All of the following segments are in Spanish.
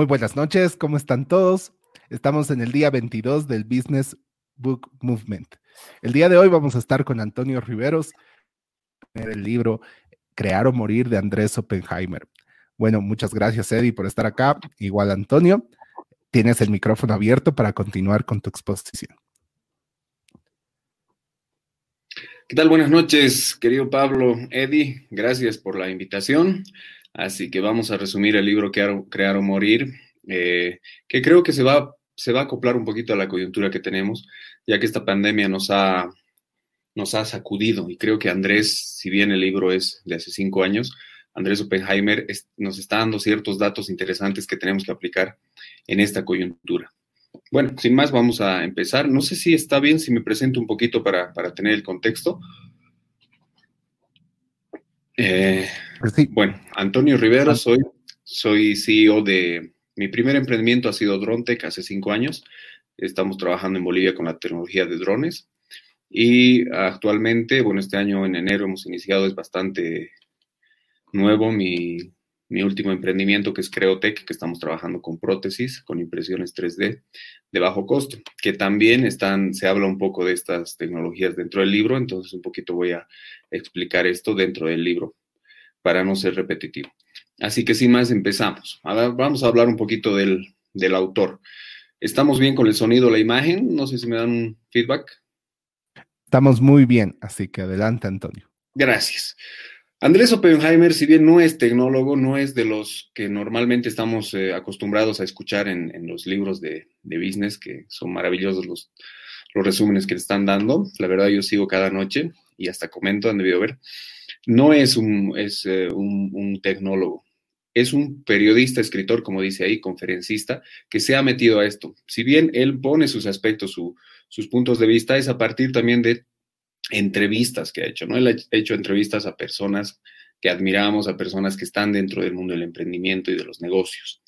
Muy buenas noches, ¿cómo están todos? Estamos en el día 22 del Business Book Movement. El día de hoy vamos a estar con Antonio Riveros, el libro Crear o Morir de Andrés Oppenheimer. Bueno, muchas gracias Eddie por estar acá. Igual Antonio, tienes el micrófono abierto para continuar con tu exposición. ¿Qué tal? Buenas noches, querido Pablo, Eddie. Gracias por la invitación. Así que vamos a resumir el libro Crear, o Morir, eh, que creo que se va, se va a acoplar un poquito a la coyuntura que tenemos, ya que esta pandemia nos ha, nos ha sacudido. Y creo que Andrés, si bien el libro es de hace cinco años, Andrés Oppenheimer nos está dando ciertos datos interesantes que tenemos que aplicar en esta coyuntura. Bueno, sin más, vamos a empezar. No sé si está bien si me presento un poquito para, para tener el contexto. Eh, bueno, Antonio Rivera, ah. soy, soy CEO de, mi primer emprendimiento ha sido DroneTech hace cinco años. Estamos trabajando en Bolivia con la tecnología de drones. Y actualmente, bueno, este año en enero hemos iniciado, es bastante nuevo mi, mi último emprendimiento que es Creotech, que estamos trabajando con prótesis, con impresiones 3D de bajo costo, que también están, se habla un poco de estas tecnologías dentro del libro, entonces un poquito voy a explicar esto dentro del libro para no ser repetitivo. Así que sin más empezamos. vamos a hablar un poquito del, del autor. ¿Estamos bien con el sonido, la imagen? No sé si me dan un feedback. Estamos muy bien, así que adelante, Antonio. Gracias. Andrés Oppenheimer, si bien no es tecnólogo, no es de los que normalmente estamos eh, acostumbrados a escuchar en, los libros de, business, que son maravillosos los, los resúmenes que le están dando. La verdad, yo sigo cada noche y hasta comento, han debido ver. No es un, es, eh, un, tecnólogo, es un periodista, escritor, como dice ahí, conferencista, que se ha metido a esto. Si bien él pone sus aspectos, sus puntos de vista, es a partir también de entrevistas que ha hecho, ¿no? Él ha hecho entrevistas a personas que admiramos, a personas que están dentro del mundo del emprendimiento y de los negocios.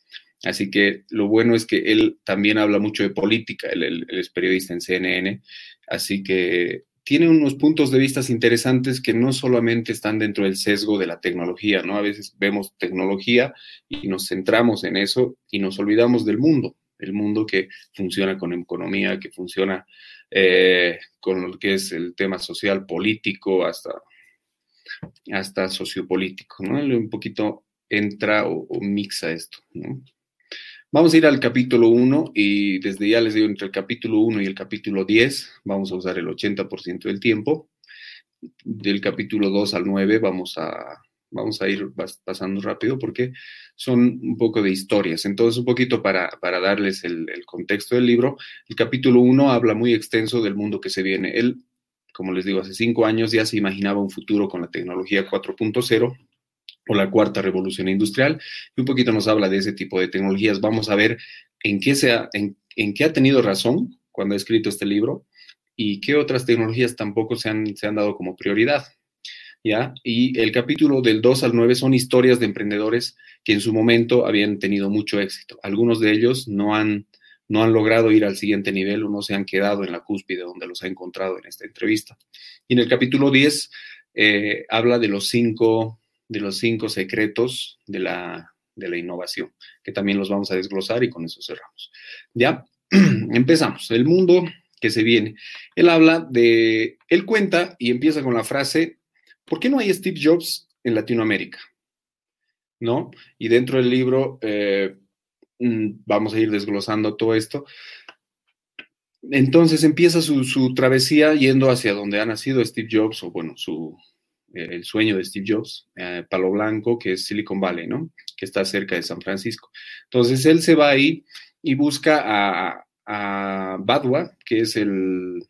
Así que lo bueno es que él también habla mucho de política, él, es periodista en CNN, así que tiene unos puntos de vista interesantes que no solamente están dentro del sesgo de la tecnología, ¿no? A veces vemos tecnología y nos centramos en eso y nos olvidamos del mundo, el mundo que funciona con economía, que funciona eh, con lo que es el tema social, político, hasta, hasta sociopolítico, ¿no? Un poquito entra o, mixa esto, Vamos a ir al capítulo 1 y desde ya les digo, entre el capítulo 1 y el capítulo 10 vamos a usar el 80% del tiempo. Del capítulo 2 al 9 vamos a vamos a ir pasando rápido porque son un poco de historias. Entonces, un poquito para, darles el, contexto del libro, el capítulo 1 habla muy extenso del mundo que se viene. Él, como les digo, hace cinco años ya se imaginaba un futuro con la tecnología 4.0 o la cuarta revolución industrial, y un poquito nos habla de ese tipo de tecnologías. Vamos a ver en qué, ha, en, en qué ha tenido razón cuando ha escrito este libro y qué otras tecnologías tampoco se han, se han dado como prioridad. ¿ya? Y el capítulo del 2 al 9 son historias de emprendedores que en su momento habían tenido mucho éxito. Algunos de ellos no han, no han logrado ir al siguiente nivel o no se han quedado en la cúspide donde los ha encontrado en esta entrevista. Y en el capítulo 10 eh, habla de los cinco de los cinco secretos de la, de la innovación, que también los vamos a desglosar y con eso cerramos. Ya, empezamos. El mundo que se viene. Él habla de, él cuenta y empieza con la frase, ¿por qué no hay Steve Jobs en Latinoamérica? ¿No? Y dentro del libro eh, mm, vamos a ir desglosando todo esto. Entonces empieza su, travesía yendo hacia donde ha nacido Steve Jobs, o bueno, su, el sueño de Steve Jobs, eh, Palo Blanco, que es Silicon Valley, ¿no? Que está cerca de San Francisco. Entonces él se va ahí y busca a, a Badwa, que es el,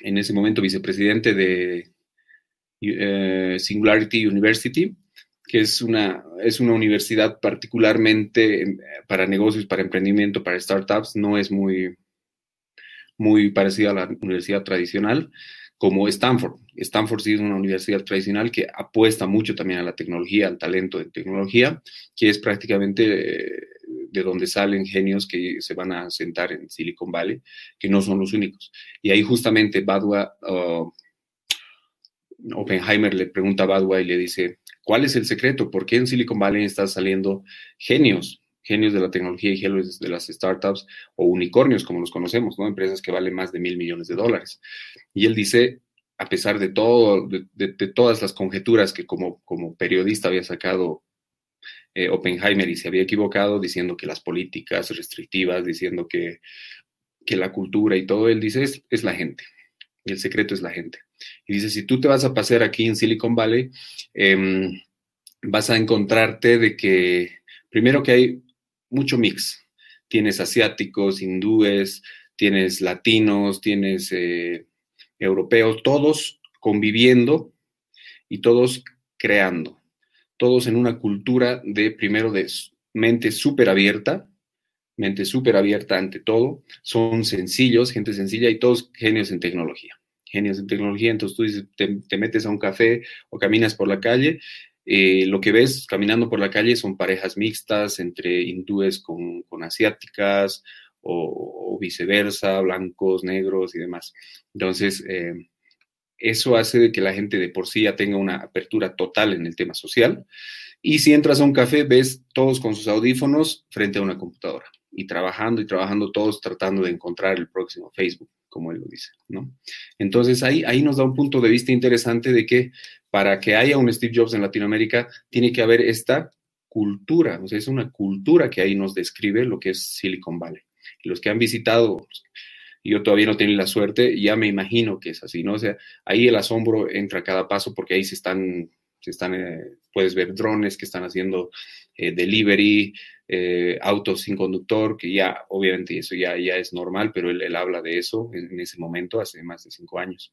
en ese momento, vicepresidente de, eh, Singularity University, que es una, es una universidad particularmente eh, para negocios, para emprendimiento, para startups, no es muy, muy parecida a la universidad tradicional como Stanford. Stanford es una universidad tradicional que apuesta mucho también a la tecnología, al talento de tecnología, que es prácticamente eh, de donde salen genios que se van a sentar en Silicon Valley, que no son los únicos. Y ahí justamente Badua, uh, Oppenheimer le pregunta a Badua y le dice, ¿cuál es el secreto? ¿Por qué en Silicon Valley están saliendo genios? Genios de la tecnología y genios de las startups o unicornios, como los conocemos, ¿no? Empresas que valen más de mil millones de dólares. Y él dice, a pesar de todo, de, todas las conjeturas que como, periodista había sacado eh, Oppenheimer y se había equivocado diciendo que las políticas restrictivas, diciendo que, que la cultura y todo, él dice, es, es la gente. El secreto es la gente. Y dice, si tú te vas a pasear aquí en Silicon Valley, em, vas a encontrarte de que, primero que hay mucho mix. Tienes asiáticos, hindúes, tienes latinos, tienes eh, europeos, todos conviviendo y todos creando, todos en una cultura de, primero, de mente súper abierta, mente súper abierta ante todo, son sencillos, gente sencilla y todos genios en tecnología. Genios en tecnología, entonces tú te metes a un café o caminas por la calle eh, lo que ves caminando por la calle son parejas mixtas entre hindúes con, asiáticas o, viceversa, blancos, negros y demás. Entonces, eh, eso hace de que la gente de por sí ya tenga una apertura total en el tema social. Y si entras a un café, ves todos con sus audífonos frente a una computadora y trabajando y trabajando todos tratando de encontrar el próximo Facebook, como él lo dice, ¿no? Entonces ahí, ahí nos da un punto de vista interesante de que para que haya un Steve Jobs en Latinoamérica, tiene que haber esta cultura, o sea, es una cultura que ahí nos describe lo que es Silicon Valley. Los que han visitado, yo todavía no tengo la suerte, ya me imagino que es así, ¿no? O sea, ahí el asombro entra a cada paso porque ahí se están, se están eh, puedes ver drones que están haciendo eh, delivery, eh, autos sin conductor, que ya, obviamente, eso ya, ya es normal, pero él, él habla de eso en, ese momento, hace más de cinco años.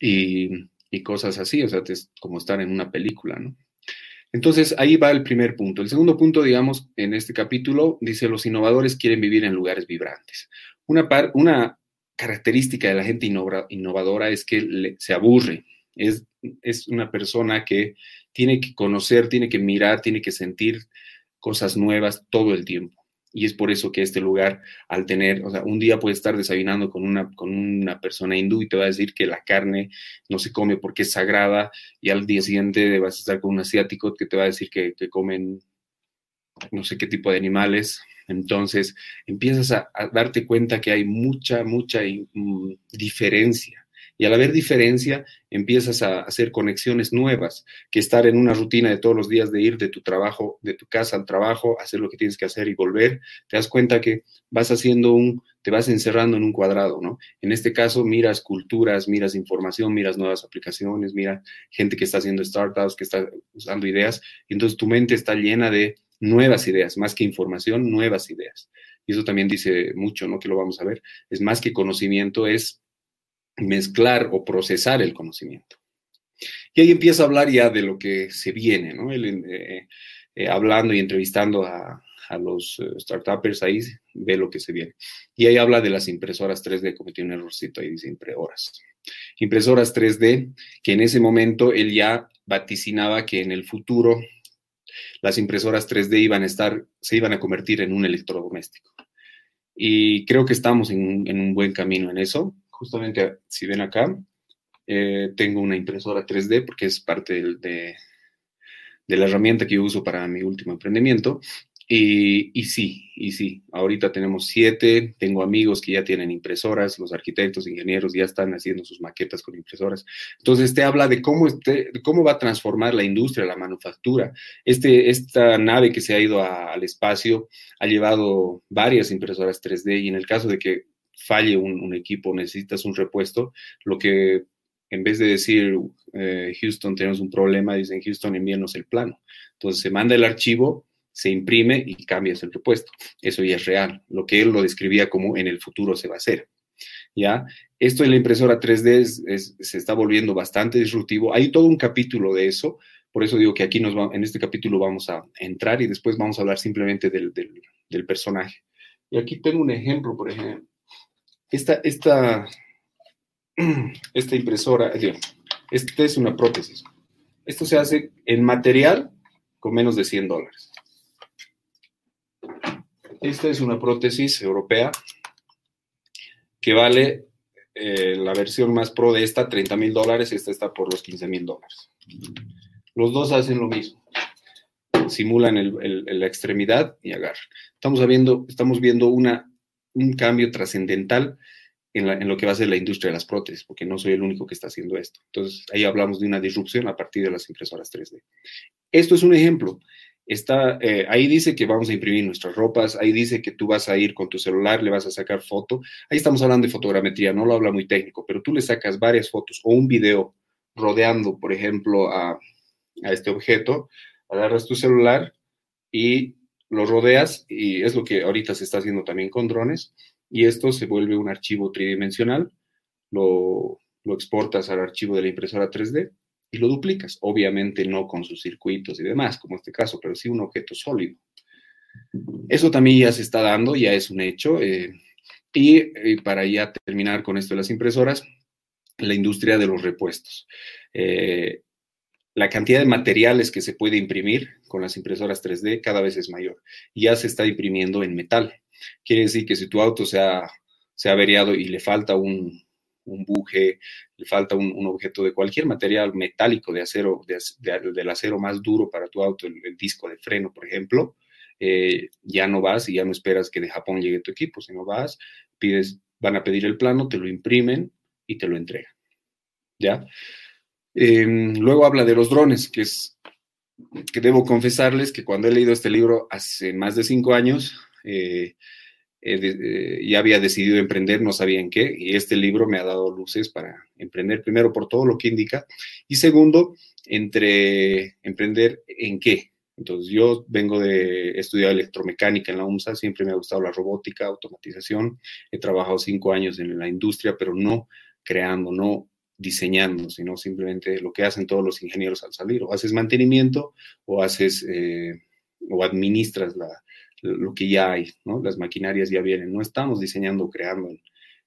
Y y cosas así, o sea, es como estar en una película, ¿no? Entonces, ahí va el primer punto. El segundo punto, digamos, en este capítulo, dice, los innovadores quieren vivir en lugares vibrantes. Una, una característica de la gente innovadora es que se aburre. Es, es una persona que tiene que conocer, tiene que mirar, tiene que sentir cosas nuevas todo el tiempo. Y es por eso que este lugar, al tener, o sea, un día puedes estar desayunando con una, con una persona hindú y te va a decir que la carne no se come porque es sagrada, y al día siguiente vas a estar con un asiático que te va a decir que, que comen no sé qué tipo de animales. Entonces empiezas a, darte cuenta que hay mucha, mucha mm, diferencia y al haber diferencia, empiezas a hacer conexiones nuevas, que estar en una rutina de todos los días de ir de tu trabajo, de tu casa al trabajo, hacer lo que tienes que hacer y volver, te das cuenta que vas haciendo un, te vas encerrando en un cuadrado, ¿no? En este caso, miras culturas, miras información, miras nuevas aplicaciones, mira gente que está haciendo startups, que está usando ideas, y entonces tu mente está llena de nuevas ideas, más que información, nuevas ideas. Y eso también dice mucho, ¿no? Que lo vamos a ver. Es más que conocimiento, es mezclar o procesar el conocimiento. Y ahí empieza a hablar ya de lo que se viene, ¿no? Eh, eh, hablando y entrevistando a, los uh, startuppers ahí, ve lo que se viene. Y ahí habla de las impresoras 3D, cometió un errorcito ahí, dice impresoras. Impresoras 3D, que en ese momento él ya vaticinaba que en el futuro las impresoras 3D iban a estar, se iban a convertir en un electrodoméstico. Y creo que estamos en un buen camino en eso justamente si ven acá, eh, tengo una impresora 3D porque es parte de, la herramienta que yo uso para mi último emprendimiento. Y, y, sí, y sí, ahorita tenemos siete, tengo amigos que ya tienen impresoras, los arquitectos, ingenieros ya están haciendo sus maquetas con impresoras. Entonces, te habla de cómo, este, va a transformar la industria, la manufactura. Este, esta nave que se ha ido al espacio ha llevado varias impresoras 3D y en el caso de que falle un, equipo, necesitas un repuesto, lo que en vez de decir eh, Houston tenemos un problema, dicen Houston envíanos el plano. Entonces se manda el archivo, se imprime y cambias el repuesto. Eso ya es real. Lo que él lo describía como en el futuro se va a hacer. ¿Ya? Esto en la impresora 3D se está volviendo bastante disruptivo. Hay todo un capítulo de eso. Por eso digo que aquí nos en este capítulo vamos a entrar y después vamos a hablar simplemente del, del personaje. Y aquí tengo un ejemplo, por ejemplo, esta, esta, esta impresora, esta es una prótesis. Esto se hace en material con menos de 100 dólares. Esta es una prótesis europea que vale eh, la versión más pro de esta 30 mil dólares, esta está por los 15 mil dólares. Los dos hacen lo mismo. simulan la extremidad y agarran. Estamos viendo, estamos viendo una, un cambio trascendental en, lo que va a ser la industria de las prótesis, porque no soy el único que está haciendo esto. Entonces, ahí hablamos de una disrupción a partir de las impresoras 3D. Esto es un ejemplo. Está, eh, ahí dice que vamos a imprimir nuestras ropas, ahí dice que tú vas a ir con tu celular, le vas a sacar foto. Ahí estamos hablando de fotogrametría, no lo habla muy técnico, pero tú le sacas varias fotos o un video rodeando, por ejemplo, a, a este objeto, agarras tu celular y lo rodeas, y es lo que ahorita se está haciendo también con drones, y esto se vuelve un archivo tridimensional, lo, lo exportas al archivo de la impresora 3D y lo duplicas. Obviamente no con sus circuitos y demás, como este caso, pero sí un objeto sólido. Eso también ya se está dando, ya es un hecho. Eh, y, para ya terminar con esto de las impresoras, la industria de los repuestos. Eh, la cantidad de materiales que se puede imprimir con las impresoras 3D cada vez es mayor. Ya se está imprimiendo en metal. Quiere decir que si tu auto se ha, se averiado y le falta un, un buje, le falta un, objeto de cualquier material metálico de acero, del acero más duro para tu auto, el, disco de freno, por ejemplo, eh, ya no vas y ya no esperas que de Japón llegue tu equipo, sino vas, pides, van a pedir el plano, te lo imprimen y te lo entregan. ¿Ya? Em, luego habla de los drones, que es que debo confesarles que cuando he leído este libro hace más de cinco años, eh, eh, ya había decidido emprender, no sabía en qué, y este libro me ha dado luces para emprender, primero por todo lo que indica, y segundo, entre emprender en qué. Entonces, yo vengo de estudiar electromecánica en la UMSA, siempre me ha gustado la robótica, automatización, he trabajado cinco años en la industria, pero no creando, no diseñando, sino simplemente lo que hacen todos los ingenieros al salir, o haces mantenimiento o haces eh, o administras la, lo que ya hay, ¿no? Las maquinarias ya vienen, no estamos diseñando o creando en,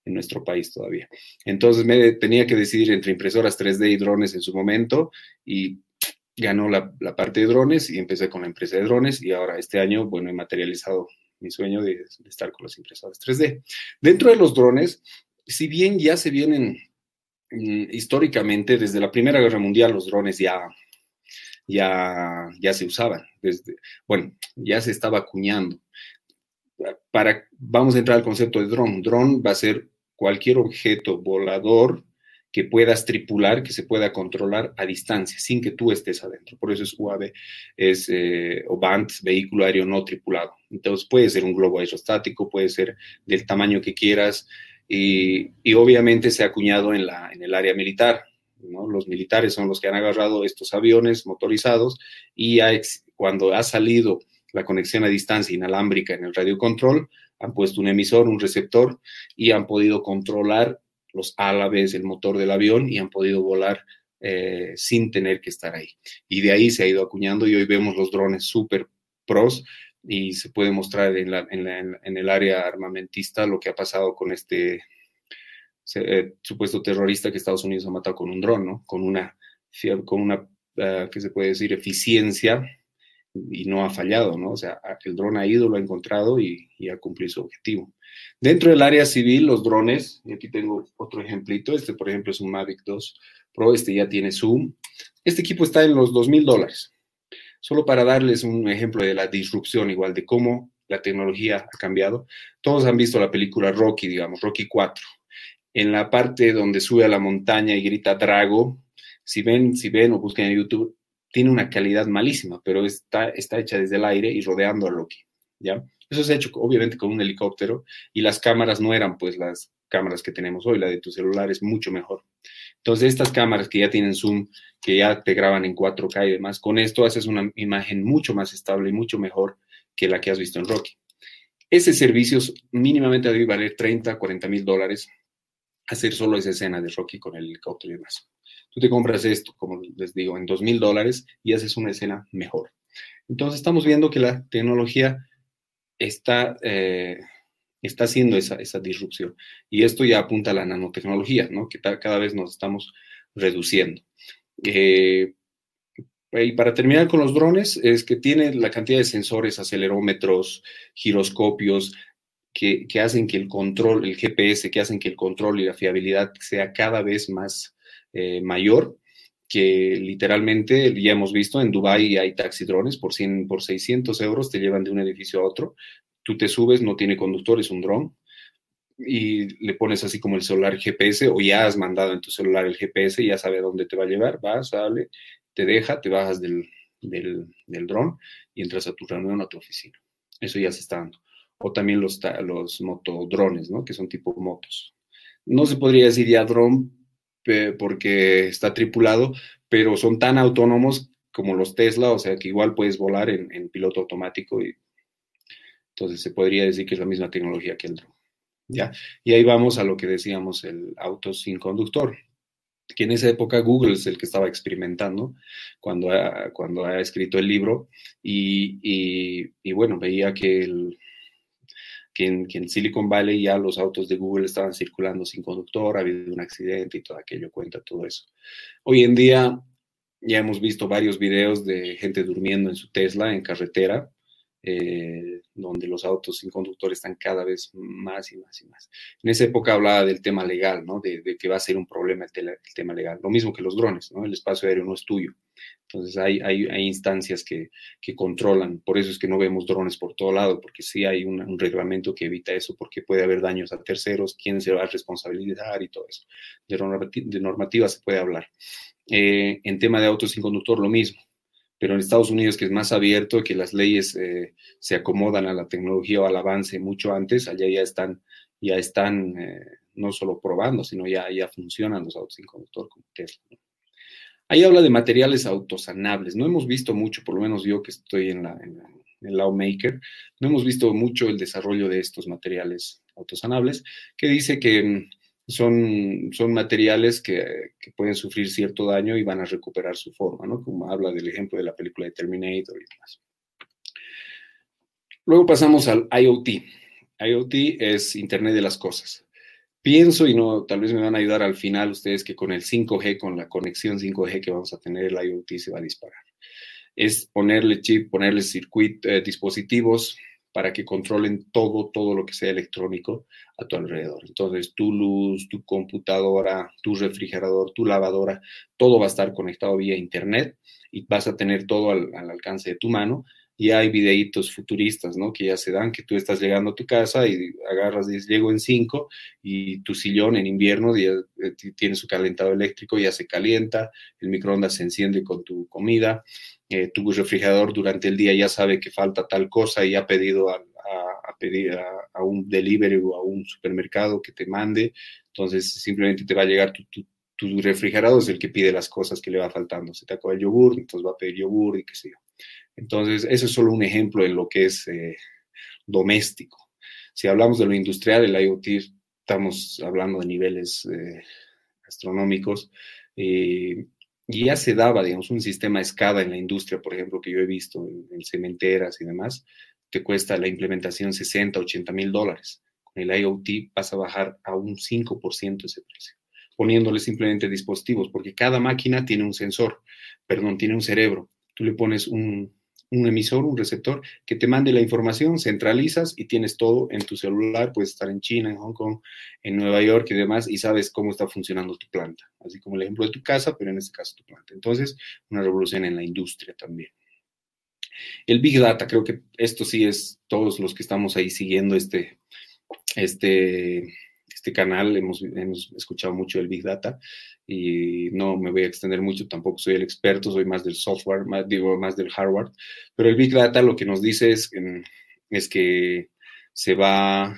nuestro país todavía. Entonces me tenía que decidir entre impresoras 3D y drones en su momento y ganó la, parte de drones y empecé con la empresa de drones y ahora este año, bueno, he materializado mi sueño de, de estar con las impresoras 3D. Dentro de los drones, si bien ya se vienen históricamente, desde la Primera Guerra Mundial, los drones ya ya, ya se usaban. Bueno, ya se estaba acuñando. Para, vamos a entrar al concepto de dron. Dron va a ser cualquier objeto volador que puedas tripular, que se pueda controlar a distancia, sin que tú estés adentro. Por eso es UAV, es eh, o BANT, vehículo aéreo no tripulado. Entonces puede ser un globo aerostático, puede ser del tamaño que quieras y, obviamente se ha acuñado en, el área militar. Los militares son los que han agarrado estos aviones motorizados y cuando ha salido la conexión a distancia inalámbrica en el radio control, han puesto un emisor, un receptor y han podido controlar los álabes, el motor del avión y han podido volar eh, sin tener que estar ahí. Y de ahí se ha ido acuñando y hoy vemos los drones super pros y se puede mostrar en, el área armamentista lo que ha pasado con este eh, supuesto terrorista que Estados Unidos ha matado con un dron, ¿no? Con una, con una uh, ¿qué se puede decir?, eficiencia y no ha fallado, ¿no? O sea, el dron ha ido, lo ha encontrado y, ha cumplido su objetivo. Dentro del área civil, los drones, y aquí tengo otro ejemplito, este por ejemplo es un Mavic 2 Pro, este ya tiene zoom. Este equipo está en los 2 mil dólares. Solo para darles un ejemplo de la disrupción, igual de cómo la tecnología ha cambiado. Todos han visto la película Rocky, digamos, Rocky 4 en la parte donde sube a la montaña y grita Drago, si ven, si ven o buscan en YouTube, tiene una calidad malísima, pero está, está hecha desde el aire y rodeando a Loki, ¿ya? Eso se ha hecho obviamente con un helicóptero y las cámaras no eran pues las cámaras que tenemos hoy, la de tu celular es mucho mejor. Entonces, estas cámaras que ya tienen zoom, que ya te graban en 4K y demás, con esto haces una imagen mucho más estable y mucho mejor que la que has visto en Rocky. Ese servicio mínimamente debe valer 30, 40 mil dólares hacer solo esa escena de Rocky con el helicóptero y demás. Tú te compras esto, como les digo, en dos mil dólares y haces una escena mejor. Entonces estamos viendo que la tecnología está, eh, está haciendo esa, esa, disrupción. Y esto ya apunta a la nanotecnología, ¿no? que cada vez nos estamos reduciendo. Eh, y para terminar con los drones, es que tiene la cantidad de sensores, acelerómetros, giroscopios, que, hacen que el control, el GPS, que hacen que el control y la fiabilidad sea cada vez más eh, mayor, que literalmente ya hemos visto en Dubai hay taxidrones por 100, por 600 euros te llevan de un edificio a otro. Tú te subes, no tiene conductor, es un dron y le pones así como el celular GPS o ya has mandado en tu celular el GPS, ya sabe dónde te va a llevar, vas, sale, te deja, te bajas del, del, dron y entras a tu reunión a tu oficina. Eso ya se está dando. O también los, los motodrones, ¿no? Que son tipo motos. No se podría decir ya dron porque está tripulado, pero son tan autónomos como los Tesla, o sea que igual puedes volar en, en piloto automático y entonces se podría decir que es la misma tecnología que el dron. ¿ya? Y ahí vamos a lo que decíamos, el auto sin conductor, que en esa época Google es el que estaba experimentando cuando ha, cuando ha escrito el libro y, y, bueno, veía que, el, que, en, que, en, Silicon Valley ya los autos de Google estaban circulando sin conductor, ha habido un accidente y todo aquello, cuenta todo eso. Hoy en día ya hemos visto varios videos de gente durmiendo en su Tesla en carretera eh, donde los autos sin conductor están cada vez más y más y más. En esa época hablaba del tema legal, ¿no? De, que va a ser un problema el, tema legal. Lo mismo que los drones, ¿no? El espacio aéreo no es tuyo. Entonces hay, hay, instancias que, que, controlan. Por eso es que no vemos drones por todo lado, porque sí hay un, reglamento que evita eso, porque puede haber daños a terceros, quién se va a responsabilizar y todo eso. De, normativa, de normativa se puede hablar. Eh, en tema de autos sin conductor, lo mismo pero en Estados Unidos, que es más abierto, que las leyes eh, se acomodan a la tecnología o al avance mucho antes, allá ya están, ya están eh, no solo probando, sino ya, ya funcionan los autos sin conductor como Tesla. Ahí habla de materiales autosanables. No hemos visto mucho, por lo menos yo que estoy en la, en, en Lawmaker, no hemos visto mucho el desarrollo de estos materiales autosanables, que dice que mm, son, son materiales que, que, pueden sufrir cierto daño y van a recuperar su forma, ¿no? Como habla del ejemplo de la película de Terminator y demás. Luego pasamos al IoT. IoT es Internet de las Cosas. Pienso, y no, tal vez me van a ayudar al final ustedes, que con el 5G, con la conexión 5G que vamos a tener, el IoT se va a disparar. Es ponerle chip, ponerle circuitos, eh, dispositivos, para que controlen todo, todo lo que sea electrónico a tu alrededor. Entonces, tu luz, tu computadora, tu refrigerador, tu lavadora, todo va a estar conectado vía Internet y vas a tener todo al, al alcance de tu mano. Y hay videitos futuristas, ¿no? Que ya se dan, que tú estás llegando a tu casa y agarras, dices, llego en cinco y tu sillón en invierno ya, eh, tiene su calentador eléctrico, ya se calienta, el microondas se enciende con tu comida, eh, tu refrigerador durante el día ya sabe que falta tal cosa y ha pedido a, a, pedir a, un delivery o a un supermercado que te mande, entonces simplemente te va a llegar tu, tu, refrigerador, es el que pide las cosas que le va faltando. Se te acaba el yogur, entonces va a pedir yogur y qué sé yo. Entonces, eso es solo un ejemplo de lo que es eh, doméstico. Si hablamos de lo industrial, el IoT, estamos hablando de niveles eh, astronómicos. Y ya se daba, digamos, un sistema escada en la industria, por ejemplo, que yo he visto en, en cementeras y demás, te cuesta la implementación 60, 80 mil dólares. Con el IoT vas a bajar a un 5% ese precio, poniéndole simplemente dispositivos, porque cada máquina tiene un sensor, perdón, tiene un cerebro. Tú le pones un, un emisor, un receptor, que te mande la información, centralizas y tienes todo en tu celular, puedes estar en China, en Hong Kong, en Nueva York y demás, y sabes cómo está funcionando tu planta, así como el ejemplo de tu casa, pero en este caso tu planta. Entonces, una revolución en la industria también. El Big Data, creo que esto sí es todos los que estamos ahí siguiendo este, este, este canal, hemos, hemos escuchado mucho del Big Data y no me voy a extender mucho, tampoco soy el experto, soy más del software, digo, más del hardware, pero el Big Data lo que nos dice es, es que se va,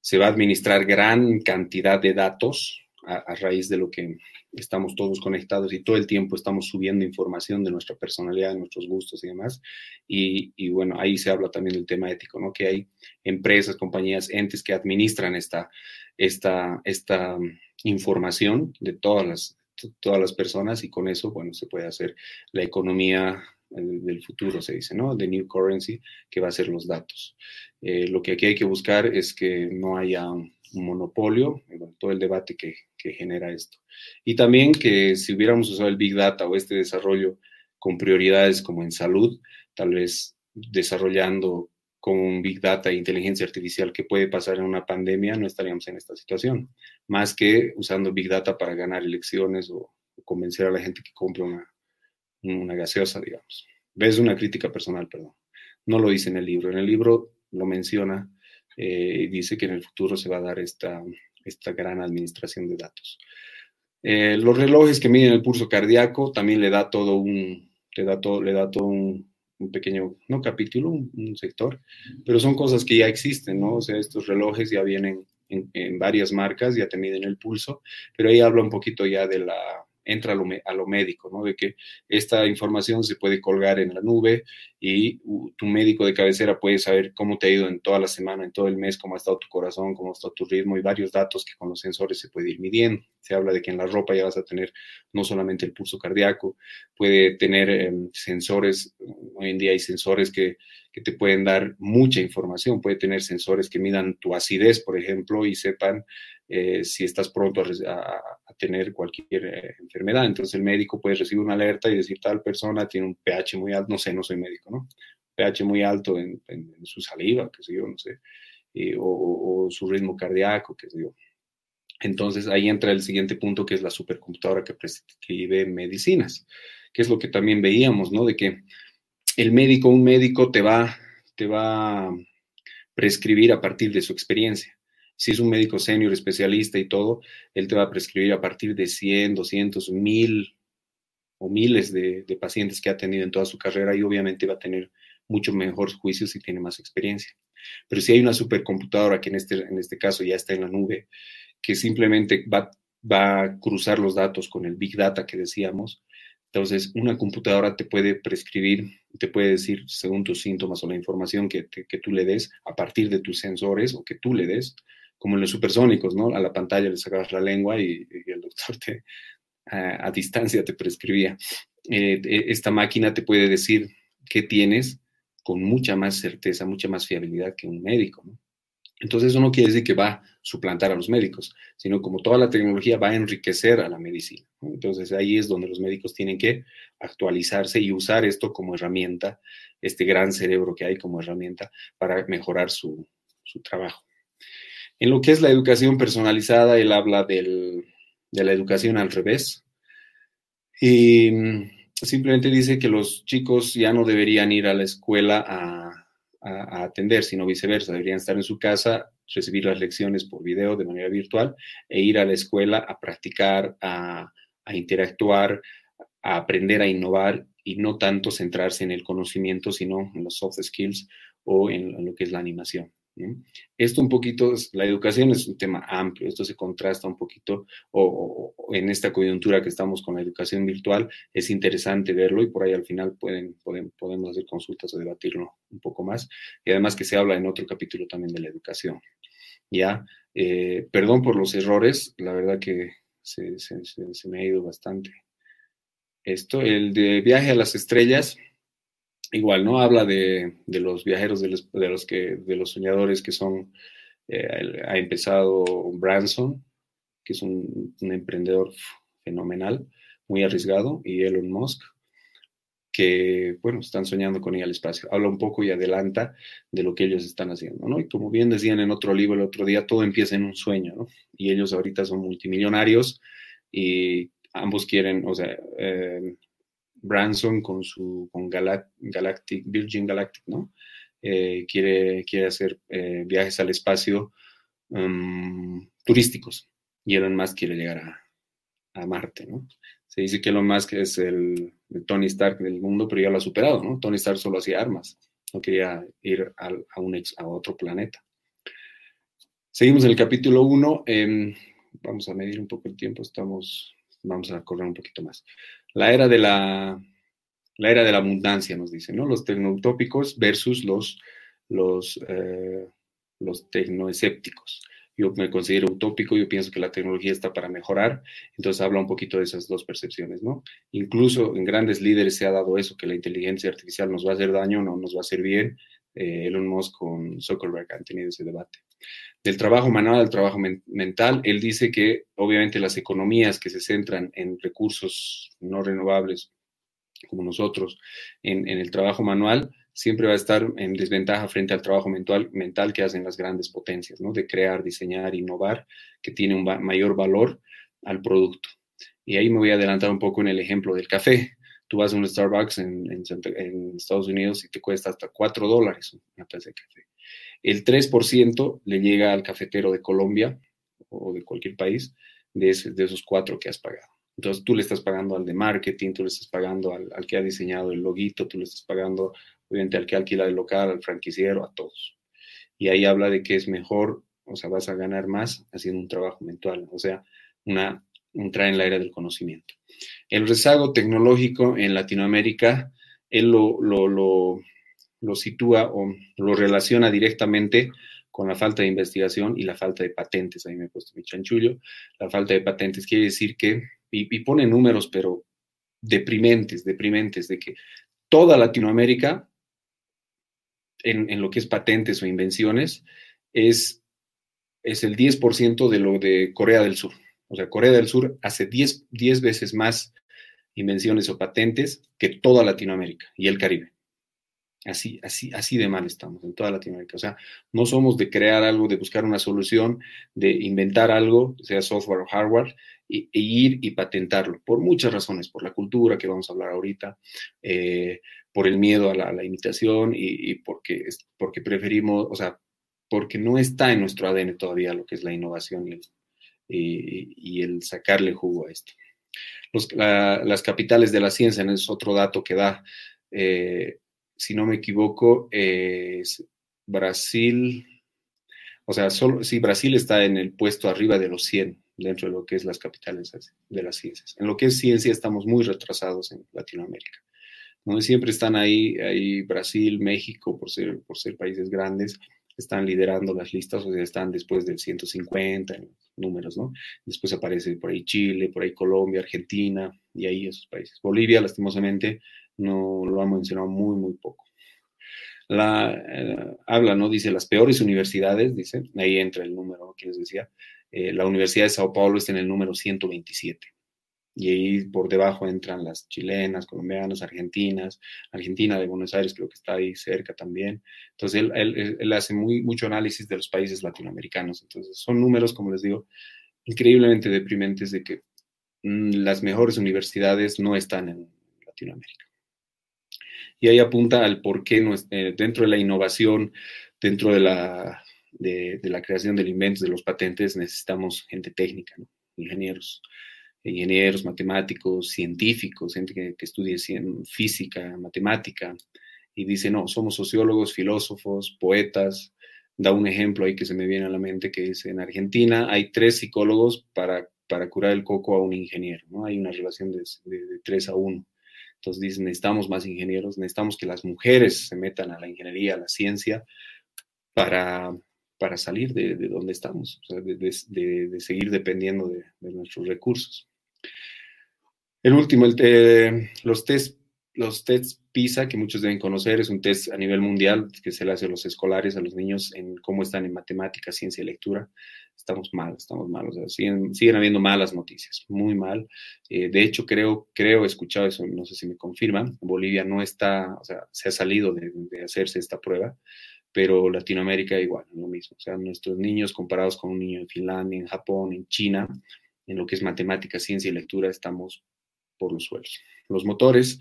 se va a administrar gran cantidad de datos a, a, raíz de lo que estamos todos conectados y todo el tiempo estamos subiendo información de nuestra personalidad, de nuestros gustos y demás. Y, y bueno, ahí se habla también del tema ético, ¿no? Que hay empresas, compañías, entes que administran esta, esta, esta información de todas las, todas las personas y con eso, bueno, se puede hacer la economía del futuro, se dice, ¿no? The new currency, que va a ser los datos. Eh, lo que aquí hay que buscar es que no haya un monopolio, bueno, todo el debate que, que, genera esto. Y también que si hubiéramos usado el Big Data o este desarrollo con prioridades como en salud, tal vez desarrollando con Big Data e inteligencia artificial que puede pasar en una pandemia, no estaríamos en esta situación. Más que usando Big Data para ganar elecciones o, convencer a la gente que compre una, una gaseosa, digamos. Es una crítica personal, perdón. No lo dice en el libro. En el libro lo menciona eh, y dice que en el futuro se va a dar esta, esta gran administración de datos. Eh, los relojes que miden el pulso cardíaco también le da todo un, le da todo, le da todo un, un pequeño, no capítulo, un, sector, pero son cosas que ya existen, ¿no? O sea, estos relojes ya vienen en, en varias marcas, ya te miden el pulso, pero ahí habla un poquito ya de la, entra a lo, médico, ¿no? De que esta información se puede colgar en la nube y tu médico de cabecera puede saber cómo te ha ido en toda la semana, en todo el mes, cómo ha estado tu corazón, cómo ha estado tu ritmo y varios datos que con los sensores se puede ir midiendo. Se habla de que en la ropa ya vas a tener no solamente el pulso cardíaco, puede tener em, sensores, hoy en día hay sensores que, que te pueden dar mucha información, puede tener sensores que midan tu acidez, por ejemplo, y sepan eh, si estás pronto a, tener cualquier eh, enfermedad. Entonces el médico puede recibir una alerta y decir tal persona tiene un pH muy alto, no sé, no soy médico, ¿no? pH muy alto en, su saliva, qué sé yo, no sé, o, su ritmo cardíaco, qué sé yo. Entonces ahí entra el siguiente punto que es la supercomputadora que prescribe medicinas, que es lo que también veíamos, ¿no? De que el médico, un médico te va, te va a prescribir a partir de su experiencia si es un médico senior, especialista y todo, él te va a prescribir a partir de 100, 200, 1000 o miles de, pacientes que ha tenido en toda su carrera y obviamente va a tener mucho mejor juicio si tiene más experiencia. Pero si hay una supercomputadora que en este, en este caso ya está en la nube, que simplemente va, va a cruzar los datos con el Big Data que decíamos, entonces una computadora te puede prescribir, te puede decir según tus síntomas o la información que, tú le des a partir de tus sensores o que tú le des, como en los supersónicos, ¿no? A la pantalla le sacabas la lengua y, el doctor te, a, distancia te prescribía. Eh, e, esta máquina te puede decir qué tienes con mucha más certeza, mucha más fiabilidad que un médico, ¿no? Entonces eso no quiere decir que va a suplantar a los médicos, sino como toda la tecnología va a enriquecer a la medicina. Entonces ahí es donde los médicos tienen que actualizarse y usar esto como herramienta, este gran cerebro que hay como herramienta para mejorar su, su trabajo. En lo que es la educación personalizada, él habla de la educación al revés. Y mm, simplemente dice que los chicos ya no deberían ir a la escuela a, atender, sino viceversa, deberían estar en su casa, recibir las lecciones por video de manera virtual e ir a la escuela a practicar, a, interactuar, a aprender a innovar y no tanto centrarse en el conocimiento, sino en los soft skills o en lo que es la animación. Esto un poquito, la educación es un tema amplio, esto se contrasta un poquito, o, en esta coyuntura que estamos con la educación virtual, es interesante verlo y por ahí al final pueden, podemos hacer consultas o debatirlo un poco más. Y además que se habla en otro capítulo también de la educación. Ya, eh, perdón por los errores, la verdad que se, se me ha ido bastante. Esto, el de viaje a las estrellas, igual, ¿no? Habla de, los viajeros, de los, que, de los soñadores que son, eh, ha empezado Branson, que es un, emprendedor fenomenal, muy arriesgado, y Elon Musk, que, bueno, están soñando con ir al espacio. Habla un poco y adelanta de lo que ellos están haciendo, ¿no? Y como bien decían en otro libro el otro día, todo empieza en un sueño, ¿no? Y ellos ahorita son multimillonarios y ambos quieren, o sea, eh, Branson con su con Virgin Galactic, ¿no? Eh, quiere, quiere hacer eh, viajes al espacio um, turísticos y Elon Musk quiere llegar a, Marte, ¿no? Se dice que Elon Musk es el, Tony Stark del mundo, pero ya lo ha superado, ¿no? Tony Stark solo hacía armas, no quería ir a, un a otro planeta. Seguimos en el capítulo 1. Em, vamos a medir un poco el tiempo, estamos, vamos a correr un poquito más la era de la, la era de la abundancia, nos dicen, ¿no? Los tecnoutópicos versus los, los, eh, los tecnoescépticos. Yo me considero utópico, yo pienso que la tecnología está para mejorar, entonces habla un poquito de esas dos percepciones, ¿no? Incluso en grandes líderes se ha dado eso, que la inteligencia artificial nos va a hacer daño, no nos va a hacer bien. Eh, Elon Musk con Zuckerberg han tenido ese debate del trabajo manual al trabajo mental, él dice que obviamente las economías que se centran en recursos no renovables, como nosotros, en, el trabajo manual, siempre va a estar en desventaja frente al trabajo mental, que hacen las grandes potencias, ¿no? De crear, diseñar, innovar, que tiene un mayor valor al producto. Y ahí me voy a adelantar un poco en el ejemplo del café. Tú vas a un Starbucks en, Estados Unidos y te cuesta hasta 4 dólares una taza de café. El 3% le llega al cafetero de Colombia o de cualquier país de, esos cuatro que has pagado. Entonces tú le estás pagando al de marketing, tú le estás pagando al, al, que ha diseñado el loguito, tú le estás pagando obviamente al que alquila el local, al franquiciero, a todos. Y ahí habla de que es mejor, o sea, vas a ganar más haciendo un trabajo mental, o sea, una, entrar en la era del conocimiento. El rezago tecnológico en Latinoamérica, él lo, sitúa o lo relaciona directamente con la falta de investigación y la falta de patentes. Ahí me he puesto mi chanchullo. La falta de patentes quiere decir que, y, pone números, pero deprimentes, deprimentes, de que toda Latinoamérica, en, en lo que es patentes o invenciones, es, es el 10% de lo de Corea del Sur. O sea, Corea del Sur hace 10, 10 veces más invenciones o patentes que toda Latinoamérica y el Caribe. Así, así, así de mal estamos en toda Latinoamérica. O sea, no somos de crear algo, de buscar una solución, de inventar algo, sea software o hardware, e, ir y patentarlo, por muchas razones, por la cultura que vamos a hablar ahorita, eh, por el miedo a la, imitación y, porque, porque preferimos, o sea, porque no está en nuestro ADN todavía lo que es la innovación y y, el sacarle jugo a esto. las capitales de la ciencia, es otro dato que da, eh, si no me equivoco, es Brasil, o sea, solo, si Brasil está en el puesto arriba de los 100 dentro de lo que es las capitales de las ciencias. En lo que es ciencia estamos muy retrasados en Latinoamérica. ¿no? Siempre están ahí, ahí Brasil, México, por ser, por ser países grandes, están liderando las listas, o sea, están después del 150 en números, ¿no? Después aparece por ahí Chile, por ahí Colombia, Argentina, y ahí esos países. Bolivia, lastimosamente, no lo ha mencionado muy, muy poco. La, eh, habla, ¿no? Dice las peores universidades, dice, ahí entra el número que les decía, eh, la Universidad de Sao Paulo está en el número 127 y ahí por debajo entran las chilenas, colombianas, argentinas, Argentina de Buenos Aires creo que está ahí cerca también. Entonces él, él, hace muy, mucho análisis de los países latinoamericanos. Entonces son números, como les digo, increíblemente deprimentes de que mm, las mejores universidades no están en Latinoamérica. Y ahí apunta al por qué no eh, dentro de la innovación, dentro de la, de, de la creación del invento, de los patentes, necesitamos gente técnica, ¿no? ingenieros ingenieros, matemáticos, científicos, gente que, que estudie física, matemática, y dice, no, somos sociólogos, filósofos, poetas. Da un ejemplo ahí que se me viene a la mente, que dice, en Argentina hay tres psicólogos para, para curar el coco a un ingeniero, ¿no? Hay una relación de, tres a uno. Entonces dicen, necesitamos más ingenieros, necesitamos que las mujeres se metan a la ingeniería, a la ciencia, para, para salir de, de donde estamos, de, de, seguir dependiendo de, nuestros recursos. El último, el los test los tests PISA, que muchos deben conocer, es un test a nivel mundial que se le hace a los escolares, a los niños, en cómo están en matemáticas, ciencia y lectura. Estamos mal, estamos mal, o sea, siguen, siguen habiendo malas noticias, muy mal. Eh, de hecho, creo, creo, he escuchado eso, no sé si me confirman, Bolivia no está, o sea, se ha salido de, de hacerse esta prueba, pero Latinoamérica igual, lo mismo. O sea, nuestros niños comparados con un niño en Finlandia, en Japón, en China, en lo que es matemática, ciencia y lectura, estamos por los suelos. Los motores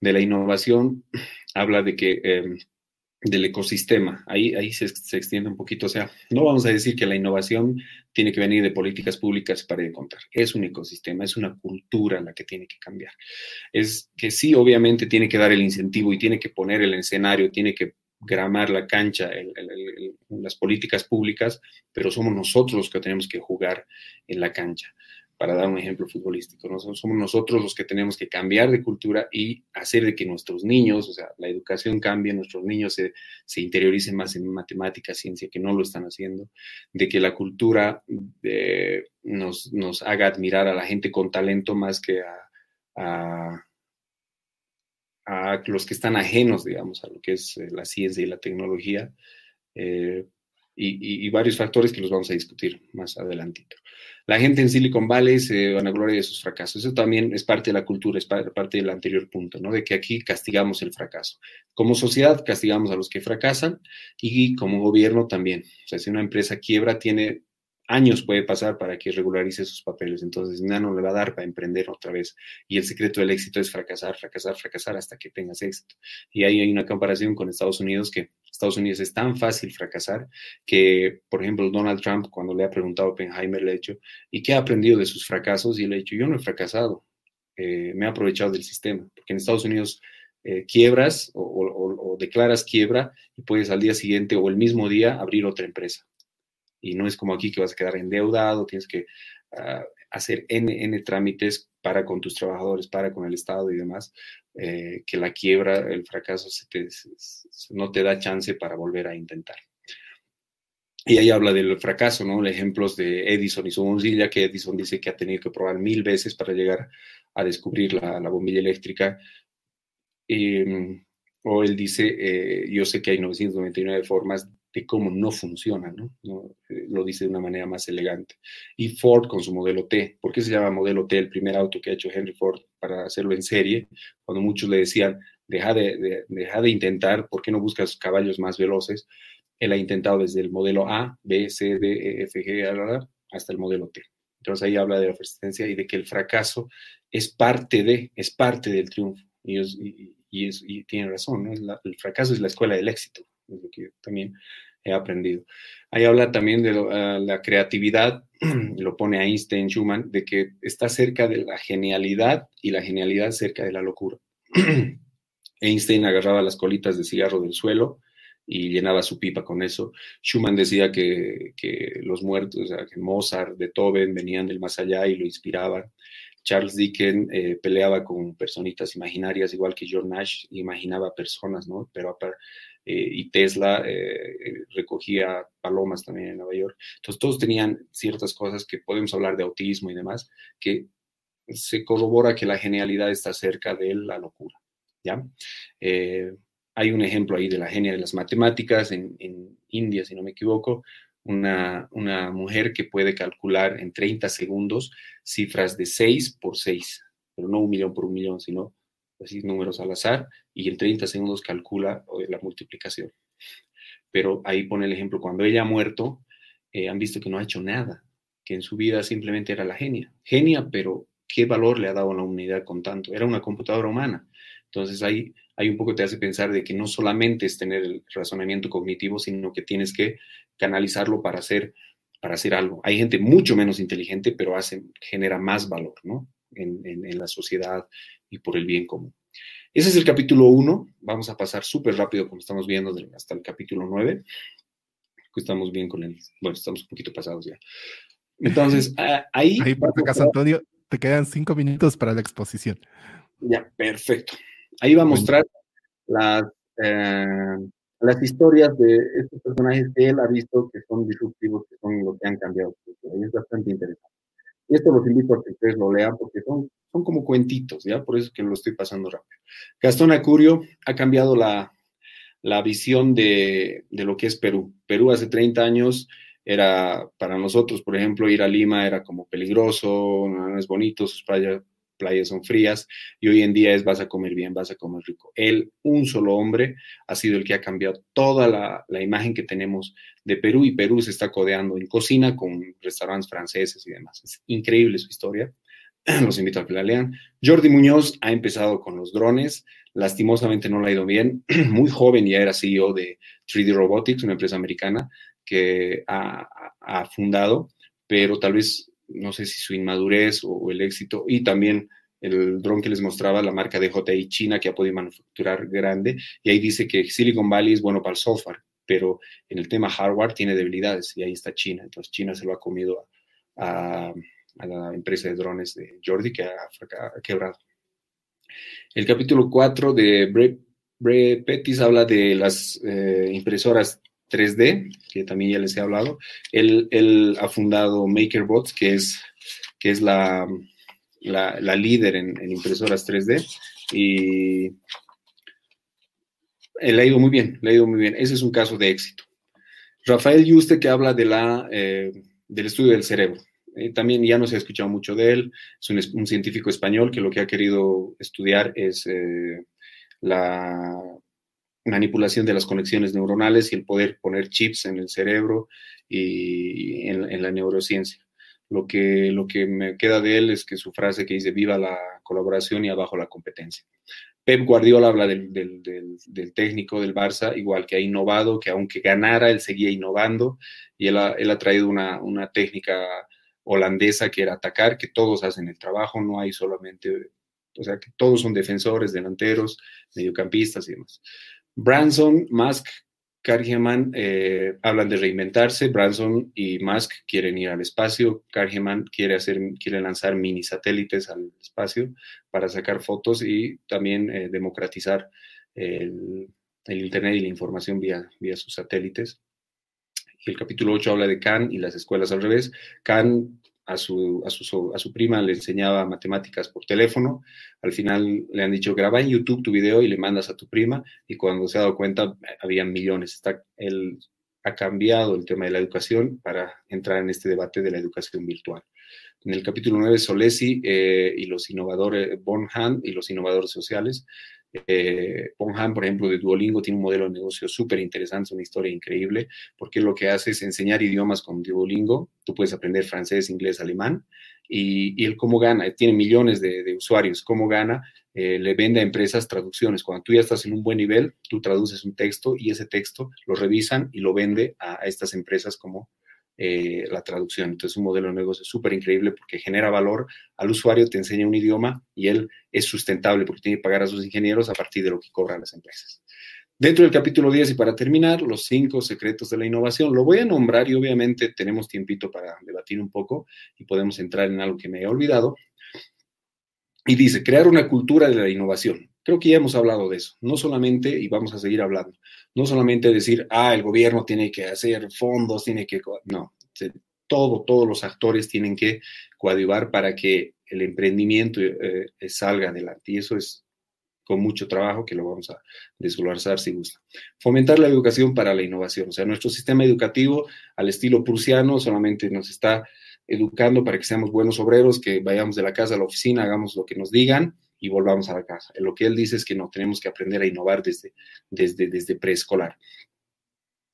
de la innovación habla de que em, del ecosistema, ahí, ahí se, extiende un poquito, o sea, no vamos a decir que la innovación tiene que venir de políticas públicas para de contar, es un ecosistema, es una cultura la que tiene que cambiar. Es que sí, obviamente tiene que dar el incentivo y tiene que poner el escenario, tiene que gramar la cancha, las políticas públicas, pero somos nosotros los que tenemos que jugar en la cancha para dar un ejemplo futbolístico. ¿no? Somos nosotros los que tenemos que cambiar de cultura y hacer de que nuestros niños, o sea, la educación cambie, nuestros niños se, interioricen más en matemática, ciencia, que no lo están haciendo, de que la cultura eh, nos, haga admirar a la gente con talento más que a, los que están ajenos, digamos, a lo que es eh, la ciencia y la tecnología. Eh, y, varios factores que los vamos a discutir más adelantito. La gente en Silicon Valley se gloria de sus fracasos. Eso también es parte de la cultura, es parte del anterior punto, ¿no? De que aquí castigamos el fracaso. Como sociedad castigamos a los que fracasan y como gobierno también. O sea, si una empresa quiebra, tiene años puede pasar para que regularice sus papeles. Entonces, nada no le va a dar para emprender otra vez. Y el secreto del éxito es fracasar, fracasar, fracasar hasta que tengas éxito. Y ahí hay una comparación con Estados Unidos, que Estados Unidos es tan fácil fracasar que, por ejemplo, Donald Trump, cuando le ha preguntado a Oppenheimer, le ha dicho, ¿y qué ha aprendido de sus fracasos? Y le ha dicho, yo no he fracasado, eh, me he aprovechado del sistema. Porque en Estados Unidos eh, quiebras o declaras quiebra y puedes al día siguiente o el mismo día abrir otra empresa y no es como aquí que vas a quedar endeudado, tienes que uh, hacer N, N, trámites para con tus trabajadores, para con el Estado y demás, eh, que la quiebra, el fracaso se te, se, no te da chance para volver a intentar. Y ahí habla del fracaso, ¿no? Ejemplos de Edison y su bombilla, que Edison dice que ha tenido que probar mil veces para llegar a descubrir la, la bombilla eléctrica. O él dice, eh, yo sé que hay 999 formas de cómo no funciona, ¿no? Eh, lo dice de una manera más elegante. Y Ford con su modelo T, ¿por qué se llama modelo T el primer auto que ha hecho Henry Ford para hacerlo en serie? Cuando muchos le decían, deja de, de, deja de intentar, ¿por qué no buscas caballos más veloces? Él ha intentado desde el modelo A, B, C, D, E, F, G, hasta el modelo T. Entonces ahí habla de la persistencia y de que el fracaso es parte de, es parte del triunfo. Y, y, y, es, y tiene razón, ¿no? La, el fracaso es la escuela del éxito es lo que también he aprendido. Ahí habla también de uh, la creatividad, lo pone Einstein, Schumann, de que está cerca de la genialidad y la genialidad cerca de la locura. Einstein agarraba las colitas de cigarro del suelo y llenaba su pipa con eso. Schumann decía que, que los muertos, o sea, que Mozart, Beethoven venían del más allá y lo inspiraban. Charles Dickens eh, peleaba con personitas imaginarias, igual que John Nash imaginaba personas, ¿no? Pero eh, y Tesla eh, recogía palomas también en Nueva York. Entonces todos tenían ciertas cosas que podemos hablar de autismo y demás, que se corrobora que la genialidad está cerca de la locura, ¿ya? Eh, hay un ejemplo ahí de la genia de las matemáticas en, en India, si no me equivoco, una, una, mujer que puede calcular en 30 segundos cifras de 6 por 6, pero no un millón por un millón, sino así números al azar, y en 30 segundos calcula la multiplicación. Pero ahí pone el ejemplo, cuando ella ha muerto, eh, han visto que no ha hecho nada, que en su vida simplemente era la genia. Genia, pero ¿qué valor le ha dado a la humanidad con tanto? Era una computadora humana. Entonces ahí hay un poco te hace pensar de que no solamente es tener el razonamiento cognitivo, sino que tienes que canalizarlo para hacer, para hacer algo. Hay gente mucho menos inteligente, pero hace, genera más valor, ¿no? En, en la sociedad y por el bien común. Ese es el capítulo 1. Vamos a pasar súper rápido, como estamos viendo, hasta el capítulo 9. Estamos bien con él. Bueno, estamos un poquito pasados ya. Entonces, ahí. Ahí, por acaso, Antonio, te quedan cinco minutos para la exposición. Ya, perfecto. Ahí va a mostrar las, eh, las historias de estos personajes que él ha visto que son disruptivos, que son los que han cambiado. Ahí es bastante interesante. Y esto los invito a que ustedes lo lean porque son, son como cuentitos, ¿ya? Por eso es que lo estoy pasando rápido. Gastón Acurio ha cambiado la, la visión de, de, lo que es Perú. Perú hace 30 años era, para nosotros, por ejemplo, ir a Lima era como peligroso, no es bonito, sus playas, playas son frías, y hoy en día es vas a comer bien, vas a comer rico. Él, un solo hombre, ha sido el que ha cambiado toda la, imagen que tenemos de Perú, y Perú se está codeando en cocina con restaurantes franceses y demás. Es increíble su historia. Los invito a que la lean. Jordi Muñoz ha empezado con los drones. Lastimosamente no le ha ido bien. Muy joven ya era CEO de 3D Robotics, una empresa americana que ha fundado, pero tal vez no sé si su inmadurez o, el éxito, y también el dron que les mostraba, la marca DJI China, que ha podido manufacturar grande, y ahí dice que Silicon Valley es bueno para el software, pero en el tema hardware tiene debilidades, y ahí está China. Entonces China se lo ha comido a, la empresa de drones de Jordi, que ha, quebrado. El capítulo 4 de Bre, Bre Pettis habla de las eh, impresoras 3D, que también ya les he hablado. Él, él ha fundado MakerBots, que es, que es la, la, líder en, impresoras 3D. Y le ha ido muy bien, le ha ido muy bien. Ese es un caso de éxito. Rafael Yuste, que habla de la, eh, del estudio del cerebro. Eh, también ya no se ha escuchado mucho de él. Es un, científico español que lo que ha querido estudiar es eh, la manipulación de las conexiones neuronales y el poder poner chips en el cerebro y en, la neurociencia. Lo que, lo que me queda de él es que su frase que dice viva la colaboración y abajo la competencia. Pep Guardiola habla del, técnico del Barça, igual que ha innovado, que aunque ganara, él seguía innovando y él ha, traído una, una, técnica holandesa que era atacar, que todos hacen el trabajo, no hay solamente, o sea, que todos son defensores, delanteros, mediocampistas y demás. Branson, Musk, Cargeman eh, hablan de reinventarse. Branson y Musk quieren ir al espacio. Cargeman quiere, quiere lanzar mini satélites al espacio para sacar fotos y también eh, democratizar el, Internet y la información vía, vía sus satélites. Y el capítulo 8 habla de Khan y las escuelas al revés. Khan a su, a su, a su prima le enseñaba matemáticas por teléfono. Al final le han dicho, graba en YouTube tu video y le mandas a tu prima. Y cuando se ha dado cuenta, había millones. Está, él ha cambiado el tema de la educación para entrar en este debate de la educación virtual. En el capítulo 9, Solesi eh, y los innovadores, Bonham y los innovadores sociales, eh, por ejemplo, de Duolingo, tiene un modelo de negocio súper interesante, una historia increíble, porque lo que hace es enseñar idiomas con Duolingo. Tú puedes aprender francés, inglés, alemán, y, él cómo gana, tiene millones de, usuarios, cómo gana, eh, le vende a empresas traducciones. Cuando tú ya estás en un buen nivel, tú traduces un texto y ese texto lo revisan y lo vende a estas empresas como eh, la traducción. Entonces, un modelo de negocio súper increíble porque genera valor al usuario, te enseña un idioma y él es sustentable porque tiene que pagar a sus ingenieros a partir de lo que cobran las empresas. Dentro del capítulo 10 y para terminar, los cinco secretos de la innovación. Lo voy a nombrar y obviamente tenemos tiempito para debatir un poco y podemos entrar en algo que me he olvidado. Y dice, crear una cultura de la innovación. Creo que ya hemos hablado de eso. No solamente, y vamos a seguir hablando, no solamente decir, ah, el gobierno tiene que hacer fondos, tiene que... No, todo, todos los actores tienen que coadyuvar para que el emprendimiento eh, eh, salga adelante. Y eso es con mucho trabajo que lo vamos a desglosar si gusta. Fomentar la educación para la innovación. O sea, nuestro sistema educativo, al estilo prusiano, solamente nos está educando para que seamos buenos obreros, que vayamos de la casa a la oficina, hagamos lo que nos digan y volvamos a la casa. Lo que él dice es que no, tenemos que aprender a innovar desde, desde, desde preescolar.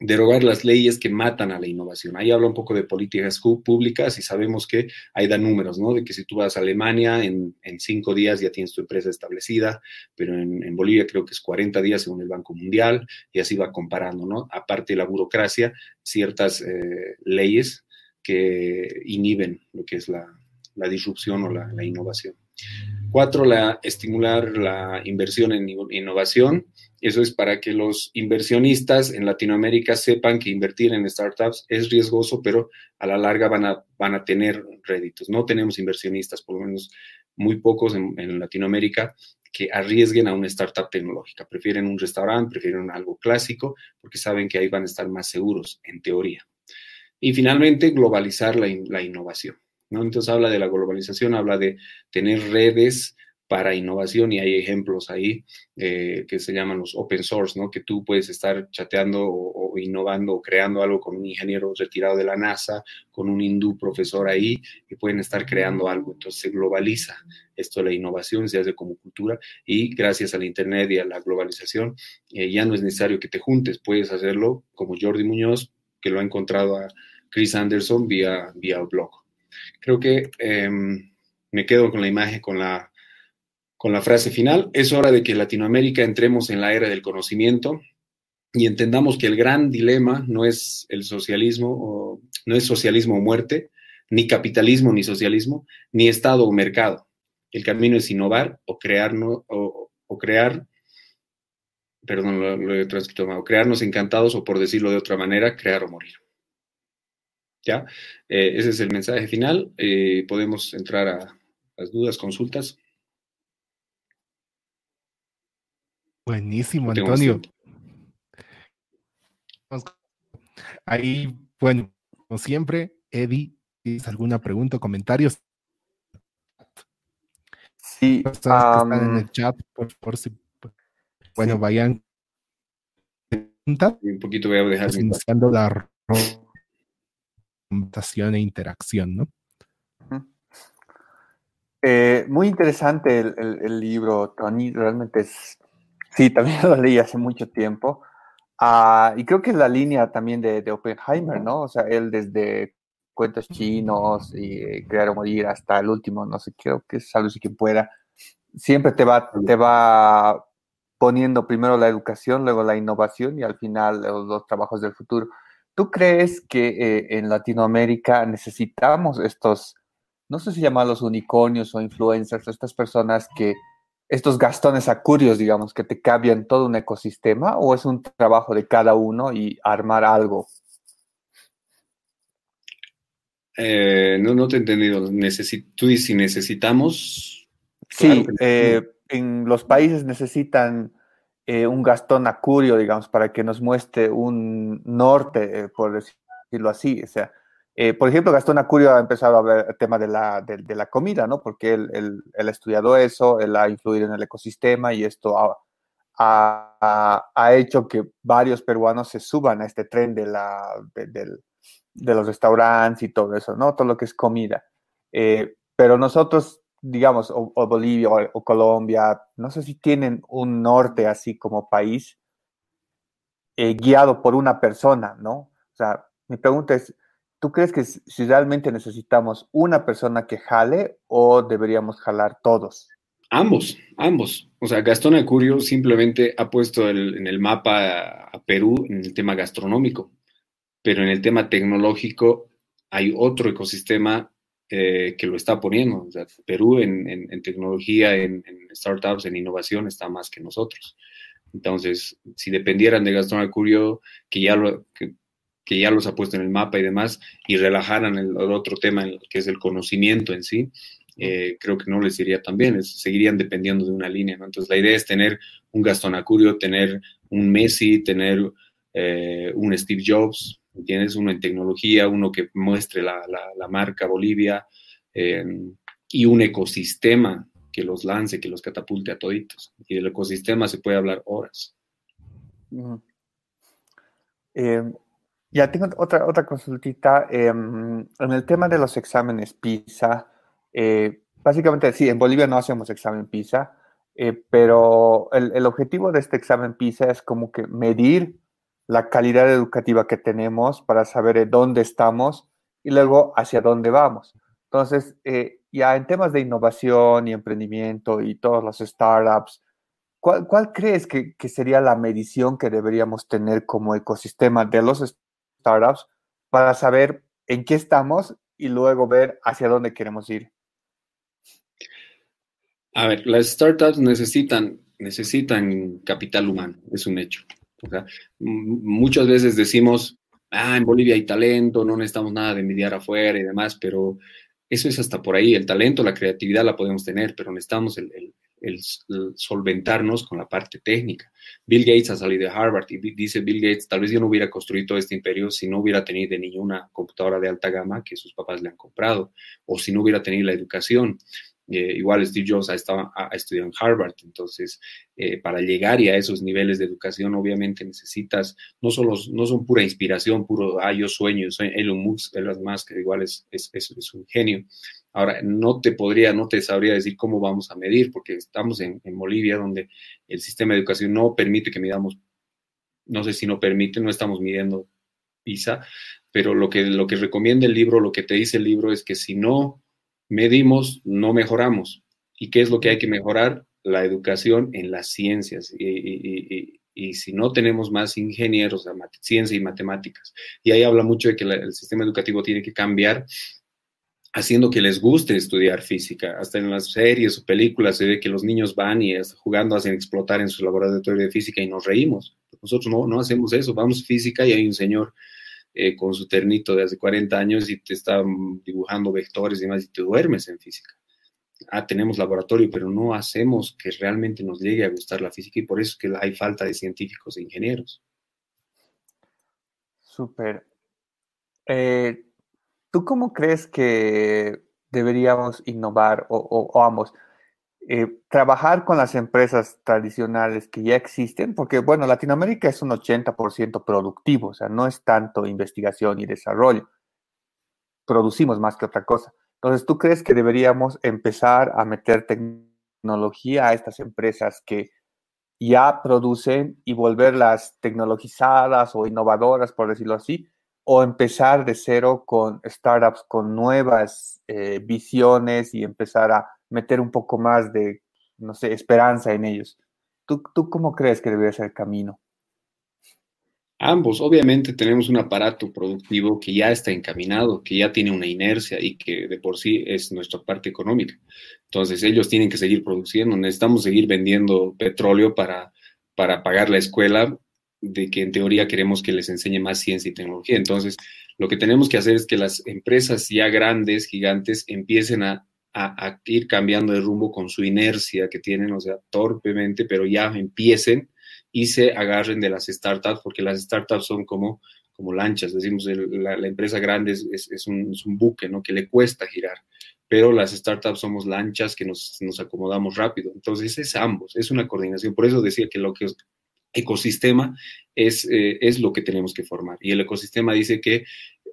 Derogar las leyes que matan a la innovación. Ahí habla un poco de políticas públicas y sabemos que ahí da números, ¿no? De que si tú vas a Alemania, en, cinco días ya tienes tu empresa establecida, pero en, Bolivia creo que es 40 días según el Banco Mundial y así va comparando, ¿no? Aparte de la burocracia, ciertas eh, leyes que inhiben lo que es la, disrupción o la innovación. Cuatro, la, estimular la inversión en innovación. Eso es para que los inversionistas en Latinoamérica sepan que invertir en startups es riesgoso, pero a la larga van a, van a tener réditos. No tenemos inversionistas, por lo menos muy pocos en, Latinoamérica, que arriesguen a una startup tecnológica. Prefieren un restaurante, prefieren algo clásico, porque saben que ahí van a estar más seguros, en teoría. Y finalmente, globalizar la, la innovación. Entonces habla de la globalización, habla de tener redes para innovación y hay ejemplos ahí eh, que se llaman los open source, ¿no? Que tú puedes estar chateando o, innovando o creando algo con un ingeniero retirado de la NASA, con un hindú profesor ahí y pueden estar creando algo. Entonces se globaliza esto la innovación, se hace como cultura y gracias al Internet y a la globalización eh, ya no es necesario que te juntes, puedes hacerlo como Jordi Muñoz, que lo ha encontrado a Chris Anderson vía, vía blog. Creo que em, me quedo con la imagen, con la, con la frase final. Es hora de que Latinoamérica entremos en la era del conocimiento y entendamos que el gran dilema no es el socialismo, o, no es socialismo o muerte, ni capitalismo ni socialismo, ni Estado o mercado. El camino es innovar o crearnos, o, o crear, perdón, lo, lo he transcrito o crearnos encantados o por decirlo de otra manera, crear o morir. ¿Ya? Eh, ese es el mensaje final. Eh, podemos entrar a las dudas, consultas. Buenísimo, Antonio. Ahí, bueno, como siempre, Eddie, ¿tienes alguna pregunta o comentarios? Sí, están en el chat, por favor, si, bueno, vayan. Un poquito voy a dejar. Iniciando la e interacción, ¿no? Eh, muy interesante el, libro, Tony. Realmente es Sí, también lo leí hace mucho tiempo. Ah, y creo que es la línea también de, de, Oppenheimer, ¿no? O sea, él desde cuentos chinos y crear o morir hasta el último, no sé, creo que es algo así que pueda. Siempre te va, te va poniendo primero la educación, luego la innovación y al final los dos trabajos del futuro. ¿Tú crees que eh, en Latinoamérica necesitamos estos, no sé si llamarlos unicornios o influencers, estas personas que estos gastones acurios, digamos, que te cambian todo un ecosistema o es un trabajo de cada uno y armar algo? Eh, no, no te he entendido. ¿Tú dices si necesitamos? Sí, eh, en los países necesitan eh, un gastón acurio, digamos, para que nos muestre un norte, por decirlo así. O sea, eh, por ejemplo, Gastón Acurio ha empezado a ver el tema de la, de, la comida, ¿no? Porque él, él, ha estudiado eso, él ha influido en el ecosistema y esto ha, ha, ha hecho que varios peruanos se suban a este tren de, la, de, los restaurantes y todo eso, ¿no? Todo lo que es comida. Eh, pero nosotros, digamos, o, Bolivia o, Colombia, no sé si tienen un norte así como país eh, guiado por una persona, ¿no? O sea, mi pregunta es, ¿Tú crees que si realmente necesitamos una persona que jale o deberíamos jalar todos? Ambos, ambos. O sea, Gastón Acurio simplemente ha puesto en el mapa a, Perú en el tema gastronómico, pero en el tema tecnológico hay otro ecosistema eh, que lo está poniendo. Perú en, tecnología, en, startups, en innovación está más que nosotros. Entonces, si dependieran de Gastón Acurio, que ya que ya los ha puesto en el mapa y demás, y relajaran el, otro tema que es el conocimiento en sí, eh, creo que no les iría tan bien, seguirían dependiendo de una línea, ¿no? Entonces la idea es tener un Gastón Acurio, tener un Messi, tener eh, un Steve Jobs, tienes uno en tecnología, uno que muestre la, marca Bolivia em, y un ecosistema que los lance, que los catapulte a toditos. Y del ecosistema se puede hablar horas. Ya tengo otra, otra consultita. Em, en el tema de los exámenes PISA, eh, básicamente sí, en Bolivia no hacemos examen PISA, eh, pero el, objetivo de este examen PISA es como que medir la calidad educativa que tenemos para saber dónde estamos y luego hacia dónde vamos. Entonces, eh, ya en temas de innovación y emprendimiento y todos los startups, ¿cuál, cuál crees que, que, sería la medición que deberíamos tener como ecosistema de los startups para saber en qué estamos y luego ver hacia dónde queremos ir? A ver, las startups necesitan, necesitan capital humano, es un hecho. Muchas veces decimos, ah, en Bolivia hay talento, no necesitamos nada de envidiar afuera y demás, pero eso es hasta por ahí. El talento, la creatividad la podemos tener, pero necesitamos el, el, solventarnos con la parte técnica. Bill Gates ha salido de Harvard y dice Bill Gates, tal vez yo no hubiera construido este imperio si no hubiera tenido de niño una computadora de alta gama que sus papás le han comprado o si no hubiera tenido la educación. Eh, igual Steve Jobs ha, estado, en Harvard, entonces eh, para llegar y a esos niveles de educación obviamente necesitas, no, solo, no son pura inspiración, puro, ah, yo sueño, soy Elon Musk, Elon Musk, igual es, es, es, un genio. Ahora, no te podría, no te sabría decir cómo vamos a medir, porque estamos en, en Bolivia donde el sistema de educación no permite que midamos, no sé si no permite, no estamos midiendo PISA, pero lo que, lo que recomienda el libro, lo que te dice el libro es que si no medimos, no mejoramos. ¿Y qué es lo que hay que mejorar? La educación en las ciencias. Y, si no tenemos más ingenieros, ciencia y matemáticas. Y ahí habla mucho de que el sistema educativo tiene que cambiar haciendo que les guste estudiar física. Hasta en las series o películas se ve que los niños van y jugando hacen explotar en su laboratorio de física y nos reímos. Nosotros no, no hacemos eso, vamos a física y hay un señor eh, con su ternito de hace 40 años y te está dibujando vectores y demás y te duermes en física. Ah, tenemos laboratorio, pero no hacemos que realmente nos llegue a gustar la física y por eso es que hay falta de científicos e ingenieros. Súper. Eh, ¿Tú cómo crees que deberíamos innovar o, o, o ambos? Eh, trabajar con las empresas tradicionales que ya existen, porque bueno, Latinoamérica es un 80% productivo, o sea, no es tanto investigación y desarrollo. Producimos más que otra cosa. Entonces, ¿tú crees que deberíamos empezar a meter tecnología a estas empresas que ya producen y volverlas tecnologizadas o innovadoras, por decirlo así, o empezar de cero con startups con nuevas eh, visiones y empezar a meter un poco más de, no sé, esperanza en ellos. ¿Tú, tú cómo crees que debería ser el camino? Ambos, obviamente tenemos un aparato productivo que ya está encaminado, que ya tiene una inercia y que de por sí es nuestra parte económica. Entonces ellos tienen que seguir produciendo, necesitamos seguir vendiendo petróleo para, para pagar la escuela de que en teoría queremos que les enseñe más ciencia y tecnología. Entonces, lo que tenemos que hacer es que las empresas ya grandes, gigantes, empiecen a, a ir cambiando de rumbo con su inercia que tienen, o sea, torpemente, pero ya empiecen y se agarren de las startups, porque las startups son como, como lanchas, decimos, la, empresa grande es, un, es, un, buque, ¿no? Que le cuesta girar, pero las startups somos lanchas que nos, nos acomodamos rápido. Entonces es ambos, es una coordinación. Por eso decía que lo que ecosistema es, eh, es lo que tenemos que formar. Y el ecosistema dice que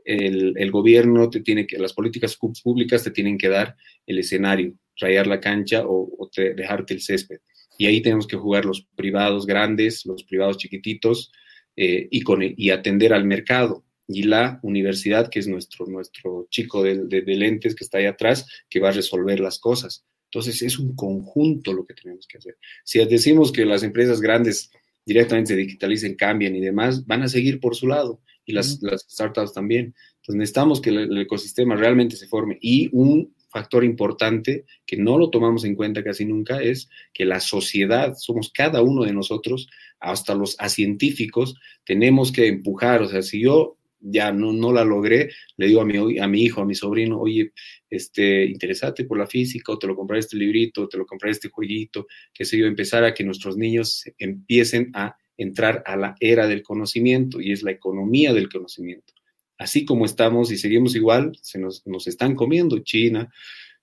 el, el, gobierno te tiene que, las políticas públicas te tienen que dar el escenario, rayar la cancha o, o te, dejarte el césped. Y ahí tenemos que jugar los privados grandes, los privados chiquititos eh, y, con, y atender al mercado. Y la universidad, que es nuestro, nuestro chico de, de, de lentes que está ahí atrás, que va a resolver las cosas. Entonces es un conjunto lo que tenemos que hacer. Si decimos que las empresas grandes directamente se digitalicen, cambian y demás, van a seguir por su lado y las, uh -huh. las startups también. Entonces necesitamos que el, el, ecosistema realmente se forme y un factor importante que no lo tomamos en cuenta casi nunca es que la sociedad, somos cada uno de nosotros, hasta los científicos, tenemos que empujar, o sea, si yo ya no, no la logré, le digo a mi, a mi hijo, a mi sobrino, oye, este, interesate por la física, o te lo compraré este librito, o te lo compraré este jueguito, que sé yo, empezar a que nuestros niños empiecen a entrar a la era del conocimiento, y es la economía del conocimiento. Así como estamos y seguimos igual, se nos, nos están comiendo. China,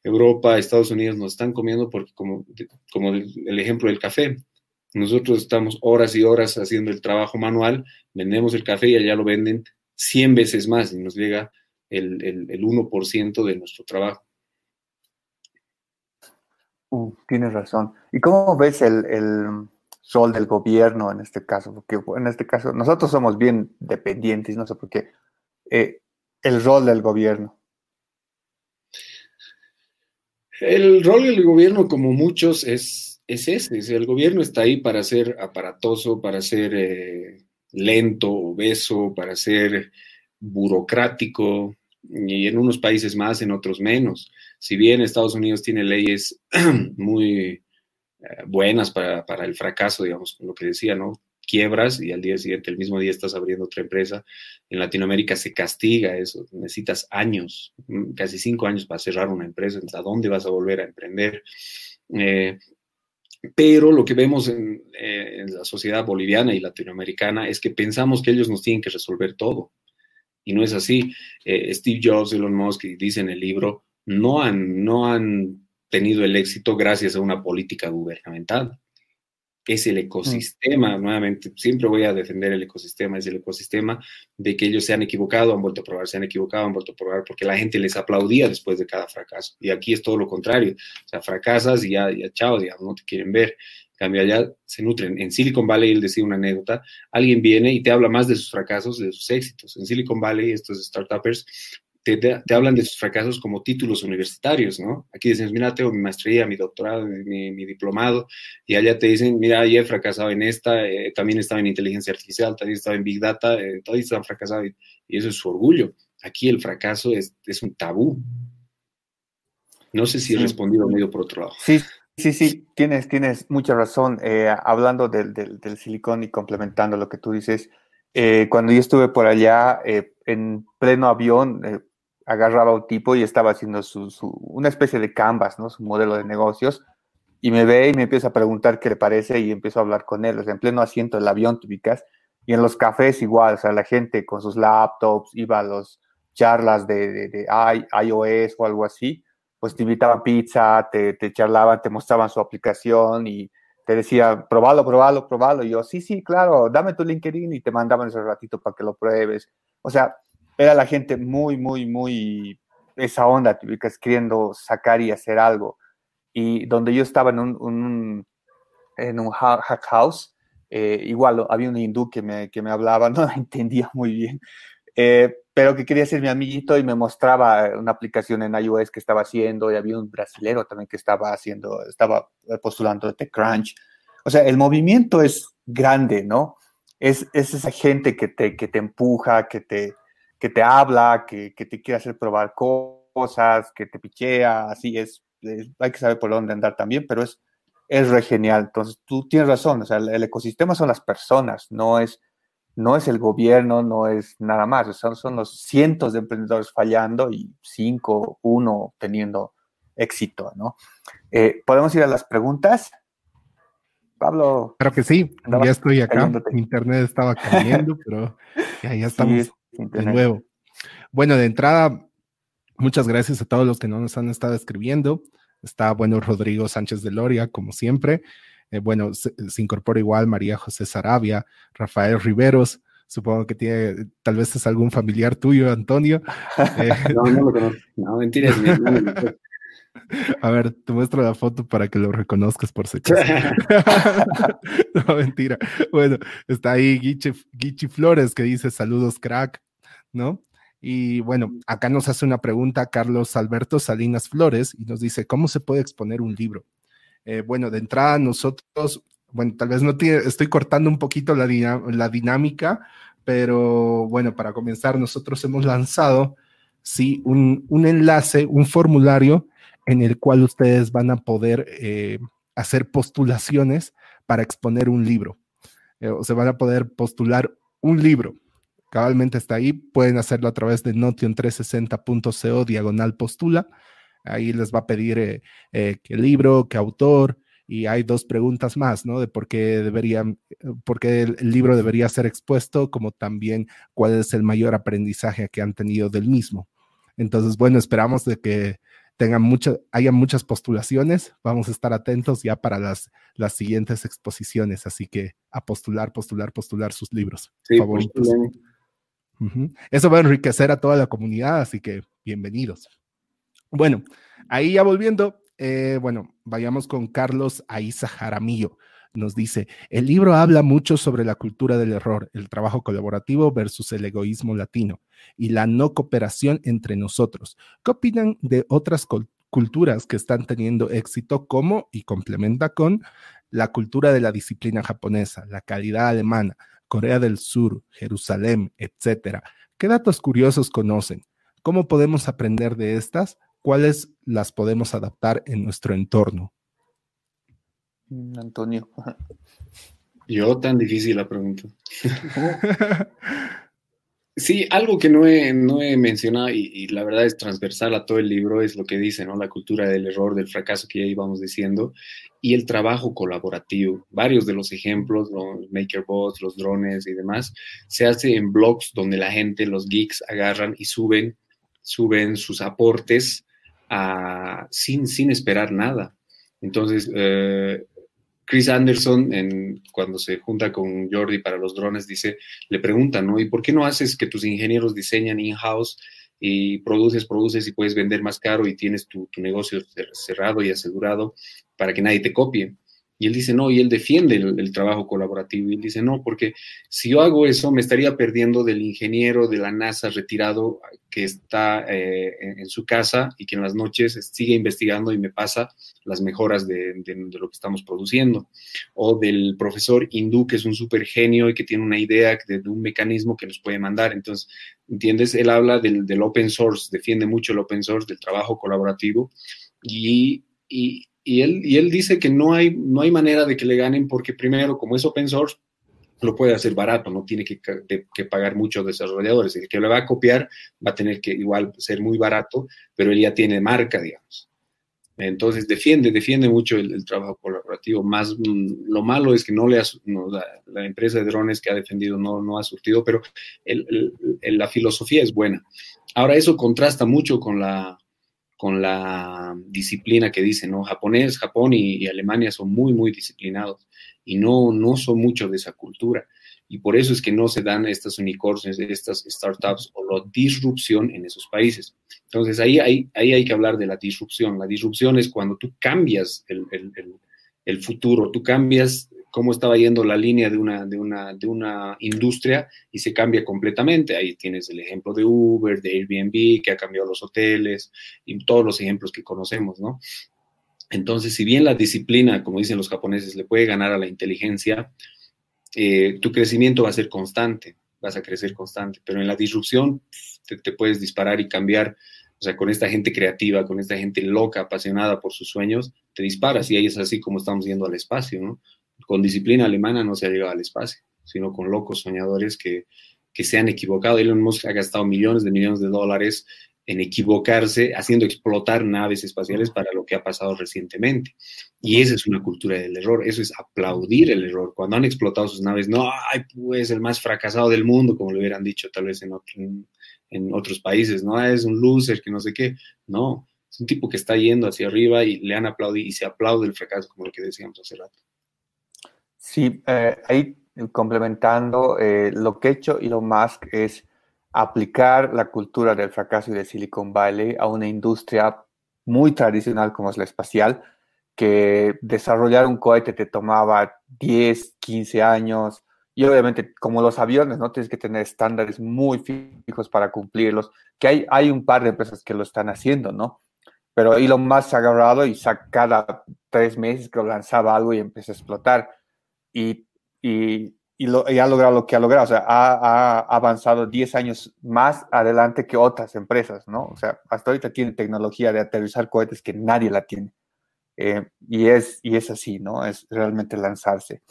Europa, Estados Unidos nos están comiendo porque como, como el ejemplo del café, nosotros estamos horas y horas haciendo el trabajo manual, vendemos el café y allá lo venden 100 veces más y nos llega el, el, el 1% de nuestro trabajo. Uh, tienes razón. ¿Y cómo ves el, el, rol del gobierno en este caso? Porque en este caso nosotros somos bien dependientes, no sé por qué eh, el rol del gobierno? El rol del gobierno, como muchos, es, es ese. El gobierno está ahí para ser aparatoso, para ser eh, lento, obeso, para ser burocrático, y en unos países más, en otros menos. Si bien Estados Unidos tiene leyes muy eh, buenas para, para, el fracaso, digamos, lo que decía, ¿no? quiebras y al día siguiente, el mismo día estás abriendo otra empresa. En Latinoamérica se castiga eso, necesitas años, mm, casi cinco años para cerrar una empresa, ¿a dónde vas a volver a emprender? Eh, pero lo que vemos en, eh, en, la sociedad boliviana y latinoamericana es que pensamos que ellos nos tienen que resolver todo. Y no es así. Eh, Steve Jobs, Elon Musk, dice en el libro, no han, no han tenido el éxito gracias a una política gubernamental es el ecosistema, mm. nuevamente, siempre voy a defender el ecosistema, es el ecosistema de que ellos se han equivocado, han vuelto a probar, se han equivocado, han vuelto a probar, porque la gente les aplaudía después de cada fracaso. Y aquí es todo lo contrario, o sea, fracasas y ya, ya chao, digamos, no te quieren ver. En cambio, allá se nutren. En Silicon Valley, él decía una anécdota, alguien viene y te habla más de sus fracasos, de sus éxitos. En Silicon Valley, estos startuppers te, te, hablan de sus fracasos como títulos universitarios, ¿no? Aquí dicen, mira, tengo mi maestría, mi doctorado, mi, mi diplomado, y allá te dicen, mira, ya he fracasado en esta, eh, también estaba en inteligencia artificial, también estaba en Big Data, eh, todos han fracasado, y, y, eso es su orgullo. Aquí el fracaso es, es un tabú. No sé si he respondido medio por otro lado. Sí, sí, sí, tienes, tienes mucha razón. Eh, hablando del, del, del, silicón y complementando lo que tú dices, eh, cuando yo estuve por allá, eh, en pleno avión, agarraba a un tipo y estaba haciendo su, su, una especie de canvas, ¿no? Su modelo de negocios. Y me ve y me empieza a preguntar qué le parece y empiezo a hablar con él. O sea, en pleno asiento del avión, te ubicas. Y en los cafés igual, o sea, la gente con sus laptops iba a las charlas de, de, de iOS o algo así, pues te invitaban pizza, te, te charlaban, te mostraban su aplicación y te decía, probalo, probalo, probalo. Y yo, sí, sí, claro, dame tu LinkedIn y te mandaban ese ratito para que lo pruebes. O sea, era la gente muy, muy, muy esa onda, queriendo sacar y hacer algo. Y donde yo estaba en un, un en un hack house. Eh, igual había un hindú que me, que me hablaba, no entendía muy bien, eh, pero que quería ser mi amiguito y me mostraba una aplicación en iOS que estaba haciendo y había un brasilero también que estaba haciendo, estaba postulando TechCrunch. O sea, el movimiento es grande, ¿no? Es, es esa gente que te, que te empuja, que te, que te habla, que, que te quiere hacer probar cosas, que te pichea, así es, hay que saber por dónde andar también, pero es, es re genial. Entonces, tú tienes razón, o sea, el, ecosistema son las personas, no es, no es el gobierno, no es nada más, son, son los cientos de emprendedores fallando y cinco, uno teniendo éxito, ¿no? Eh, ¿Podemos ir a las preguntas? Pablo. Claro que sí, ya estoy acá. Internet estaba cayendo, pero ya, ya estamos de nuevo. Bueno, de entrada, muchas gracias a todos los que nos han estado escribiendo. Está, bueno, Rodrigo Sánchez de Loria, como siempre. Eh, bueno, se, incorpora igual María José Sarabia, Rafael Riveros. Supongo que tiene, tal vez es algún familiar tuyo, Antonio. Eh, no, no lo conozco. No, mentiras. A ver, te muestro la foto para que lo reconozcas por si no, mentira. Bueno, está ahí Guichi, Flores que dice saludos, crack, ¿no? Y bueno, acá nos hace una pregunta Carlos Alberto Salinas Flores y nos dice, ¿cómo se puede exponer un libro? Eh, bueno, de entrada nosotros, bueno, tal vez no tiene, estoy cortando un poquito la, la dinámica, pero bueno, para comenzar, nosotros hemos lanzado, sí, un, un enlace, un formulario en el cual ustedes van a poder eh, hacer postulaciones para exponer un libro. Eh, o se van a poder postular un libro. Cabalmente está ahí. Pueden hacerlo a través de notion360.co diagonal postula. Ahí les va a pedir eh, qué libro, qué autor, y hay dos preguntas más, ¿no? De por qué deberían, por qué el, libro debería ser expuesto, como también cuál es el mayor aprendizaje que han tenido del mismo. Entonces, bueno, esperamos de que tengan mucho, haya muchas postulaciones. Vamos a estar atentos ya para las, las siguientes exposiciones. Así que a postular, postular, postular sus libros favoritos. Eso va a enriquecer a toda la comunidad, así que bienvenidos. Bueno, ahí ya volviendo, eh, bueno, vayamos con Carlos Aiza Jaramillo nos dice, el libro habla mucho sobre la cultura del error, el trabajo colaborativo versus el egoísmo latino y la no cooperación entre nosotros. ¿Qué opinan de otras culturas que están teniendo éxito como, y complementa con, la cultura de la disciplina japonesa, la calidad alemana, Corea del Sur, Jerusalén, etcétera? ¿Qué datos curiosos conocen? ¿Cómo podemos aprender de estas? ¿Cuáles las podemos adaptar en nuestro entorno? Mm, Antonio. Yo, tan difícil la pregunta. sí, algo que no he, no he mencionado y, la verdad es transversal a todo el libro es lo que dice, ¿no? La cultura del error, del fracaso que ya íbamos diciendo y el trabajo colaborativo. Varios de los ejemplos, los MakerBots, los drones y demás, se hace en blogs donde la gente, los geeks, agarran y suben, suben sus aportes sin, sin esperar nada. Entonces, eh, Chris Anderson, en, cuando se junta con Jordi para los drones, dice, le preguntan, ¿no? ¿Y por qué no haces que tus ingenieros diseñan in-house y produces, produces y puedes vender más caro y tienes tu, tu negocio cerrado y asegurado para que nadie te copie? Y él dice, no, y él defiende el, trabajo colaborativo. Y él dice, no, porque si yo hago eso, me estaría perdiendo del ingeniero de la NASA retirado que está eh, en, su casa y que en las noches sigue investigando y me pasa las mejoras de, lo que estamos produciendo. O del profesor hindú, que es un súper genio y que tiene una idea de, un mecanismo que nos puede mandar. Entonces, ¿entiendes? Él habla del, open source, defiende mucho el open source, del trabajo colaborativo. Y, y él, y él dice que no hay, no hay manera de que le ganen porque primero, como es open source, lo puede hacer barato, no tiene que, que, pagar muchos desarrolladores. El que le va a copiar va a tener que igual ser muy barato, pero él ya tiene marca, digamos. Entonces defiende, defiende mucho el, trabajo colaborativo. Más mm, lo malo es que no le ha, la, empresa de drones que ha defendido no, no ha surtido, pero la filosofía es buena. Ahora eso contrasta mucho con la, con la disciplina que dicen, ¿no? Japonés, Japón y, Alemania son muy, muy disciplinados y no, no son mucho de esa cultura. Y por eso es que no se dan estas unicornios, estas startups o la disrupción en esos países. Entonces ahí, ahí, ahí hay que hablar de la disrupción. La disrupción es cuando tú cambias el, el futuro, tú cambias cómo estaba yendo la línea de una, de, una, de una industria y se cambia completamente. Ahí tienes el ejemplo de Uber, de Airbnb, que ha cambiado los hoteles y todos los ejemplos que conocemos, ¿no? Entonces, si bien la disciplina, como dicen los japoneses, le puede ganar a la inteligencia, eh, tu crecimiento va a ser constante, vas a crecer constante, pero en la disrupción te, puedes disparar y cambiar, o sea, con esta gente creativa, con esta gente loca, apasionada por sus sueños, te disparas y ahí es así como estamos yendo al espacio, ¿no? Con disciplina alemana no se ha llegado al espacio, sino con locos soñadores que, se han equivocado. Elon Musk ha gastado millones de millones de dólares en equivocarse, haciendo explotar naves espaciales para lo que ha pasado recientemente. Y esa es una cultura del error, eso es aplaudir el error. Cuando han explotado sus naves, no, ay, pues el más fracasado del mundo, como le hubieran dicho tal vez en, otros países, no, es un loser, que no sé qué. No, es un tipo que está yendo hacia arriba y le han aplaudido y se aplaude el fracaso, como lo que decíamos hace rato. Sí, eh, ahí complementando, eh, lo que ha hecho Elon Musk es aplicar la cultura del fracaso y de Silicon Valley a una industria muy tradicional como es la espacial, que desarrollar un cohete te tomaba 10, 15 años, y obviamente como los aviones, ¿no? Tienes que tener estándares muy fijos para cumplirlos, que hay, hay un par de empresas que lo están haciendo, ¿no? Pero Elon Musk se ha agarrado y cada tres meses que lanzaba algo y empieza a explotar. Y, y y, lo, ha logrado lo que ha logrado, o sea, ha, avanzado 10 años más adelante que otras empresas, ¿no? O sea, hasta ahorita tiene tecnología de aterrizar cohetes que nadie la tiene. Eh, y, es, y es así, ¿no? Es realmente lanzarse.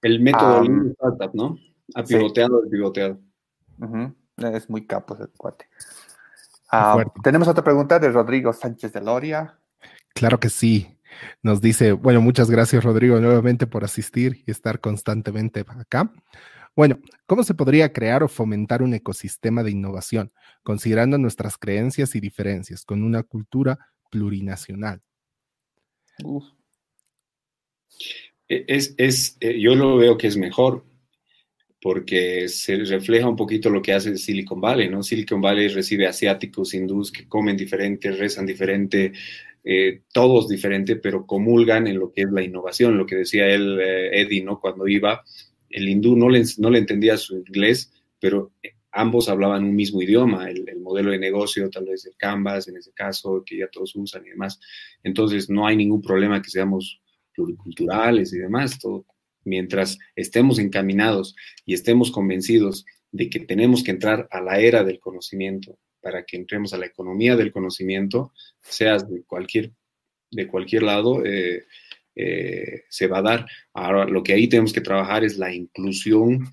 El método um, startup, ¿no? Ha pivoteado, sí. pivoteado. Es muy capo ese cuate. tenemos otra pregunta de Rodrigo Sánchez de Loria. Claro que sí. Nos dice, bueno, muchas gracias Rodrigo nuevamente por asistir y estar constantemente acá. Bueno, ¿cómo se podría crear o fomentar un ecosistema de innovación, considerando nuestras creencias y diferencias, con una cultura plurinacional? E, es, es, eh, yo lo veo que es mejor, porque se refleja un poquito lo que hace Silicon Valley, ¿no? Silicon Valley recibe asiáticos, hindús que comen diferente, rezan diferente, eh, todos diferentes, pero comulgan en lo que es la innovación, lo que decía él, eh, Eddie, ¿no? Cuando iba, el hindú no le, no le entendía su inglés, pero ambos hablaban un mismo idioma, el, modelo de negocio, tal vez el Canvas en ese caso, que ya todos usan y demás. Entonces, no hay ningún problema que seamos pluriculturales y demás, todo. Mientras estemos encaminados y estemos convencidos de que tenemos que entrar a la era del conocimiento, para que entremos a la economía del conocimiento, seas de cualquier, de cualquier lado, eh, eh, se va a dar. Ahora, lo que ahí tenemos que trabajar es la inclusión,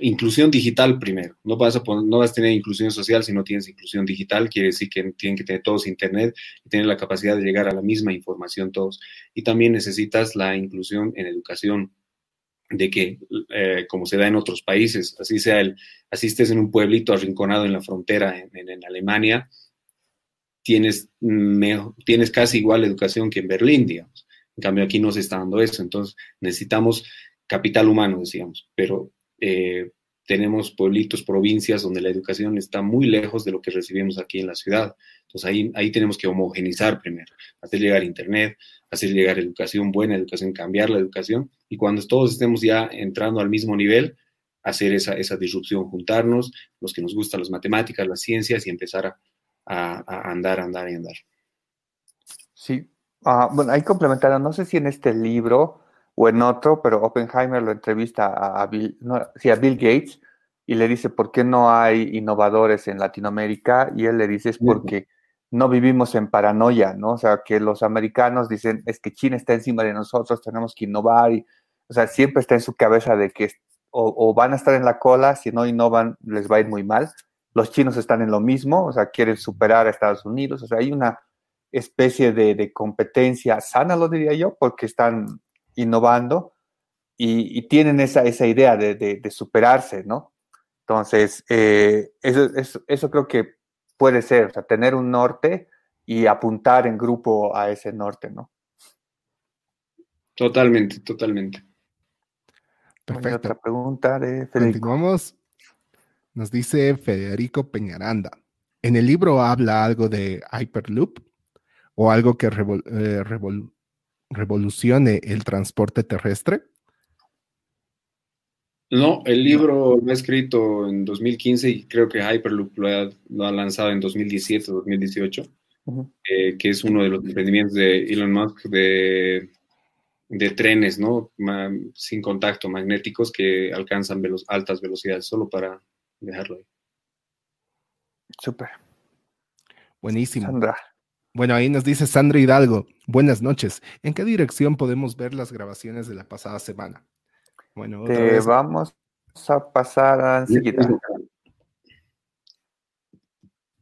inclusión digital primero. No vas a, no vas a tener inclusión social si no tienes inclusión digital, quiere decir que tienen que tener todos internet y tener la capacidad de llegar a la misma información todos. Y también necesitas la inclusión en educación de que, eh, como se da en otros países, así sea el, así estés en un pueblito arrinconado en la frontera en, Alemania, tienes, tienes casi igual educación que en Berlín, digamos. En cambio, aquí no se está dando eso. Entonces, necesitamos capital humano, decíamos, pero eh, tenemos pueblitos, provincias donde la educación está muy lejos de lo que recibimos aquí en la ciudad. Entonces ahí, ahí tenemos que homogenizar primero, hacer llegar Internet, hacer llegar educación, buena educación, cambiar la educación y cuando todos estemos ya entrando al mismo nivel, hacer esa, esa disrupción, juntarnos, los que nos gustan las matemáticas, las ciencias y empezar a, a, andar, andar y andar. Sí, ah, bueno, ahí complementando, no sé si en este libro o en otro, pero Oppenheimer lo entrevista a, Bill, a Bill Gates y le dice, ¿por qué no hay innovadores en Latinoamérica? Y él le dice, es porque no vivimos en paranoia, ¿no? O sea, que los americanos dicen, es que China está encima de nosotros, tenemos que innovar. Y, o sea, siempre está en su cabeza de que o, van a estar en la cola, si no innovan, les va a ir muy mal. Los chinos están en lo mismo, o sea, quieren superar a Estados Unidos. O sea, hay una especie de, competencia sana, lo diría yo, porque están innovando y, tienen esa, esa idea de, superarse, ¿no? Entonces, eh, eso, eso, creo que puede ser, o sea, tener un norte y apuntar en grupo a ese norte, ¿no? Totalmente, totalmente. Perfecto. Otra pregunta de Federico. Continuamos. Nos dice Federico Peñaranda. En el libro habla algo de Hyperloop o algo que revol, eh, revolucione el transporte terrestre? No, el libro lo ha escrito en 2015 y creo que Hyperloop lo ha, lanzado en 2017 2018, eh, que es uno de los emprendimientos de Elon Musk de, trenes, ¿no? sin contacto, magnéticos que alcanzan altas velocidades, solo para dejarlo ahí. Súper. Buenísimo. Sandra. Bueno, ahí nos dice Sandra Hidalgo. Buenas noches. ¿En qué dirección podemos ver las grabaciones de la pasada semana? Bueno, vamos a pasar a enseguida.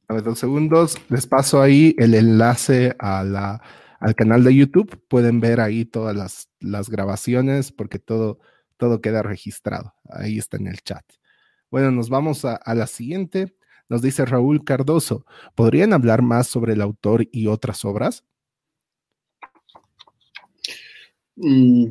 A ver, dos segundos. Les paso ahí el enlace a la, al canal de YouTube. Pueden ver ahí todas las, las grabaciones porque todo, todo queda registrado. Ahí está en el chat. Bueno, nos vamos a, a la siguiente. Nos dice Raúl Cardoso, ¿podrían hablar más sobre el autor y otras obras? Mm,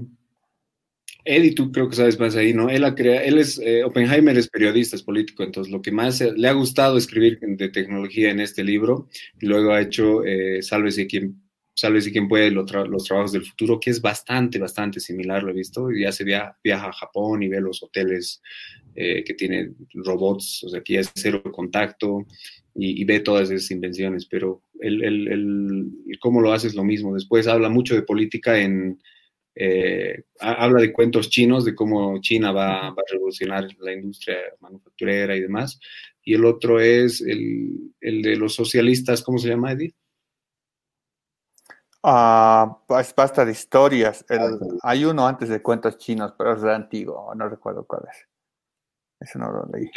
Eddie, tú creo que sabes más ahí, ¿no? Él, él es, eh, Oppenheimer es periodista, es político, entonces lo que más le ha gustado escribir de tecnología en este libro, luego ha hecho eh, Sálvese quien Sálvese quien puede, los trabajos del futuro, que es bastante, bastante similar, lo he visto, y ya se viaja a Japón y ve los hoteles eh, que tienen robots, o sea, que ya es cero contacto, y, ve todas esas invenciones, pero el, el, el, cómo lo hace es lo mismo. Después habla mucho de política en eh, habla de cuentos chinos, de cómo China va, a revolucionar la industria manufacturera y demás. Y el otro es el, de los socialistas, ¿cómo se llama, Eddie? Ah, pues basta de historias. hay uno antes de cuentos chinos, pero es de antiguo, no recuerdo cuál es. Eso no lo leí.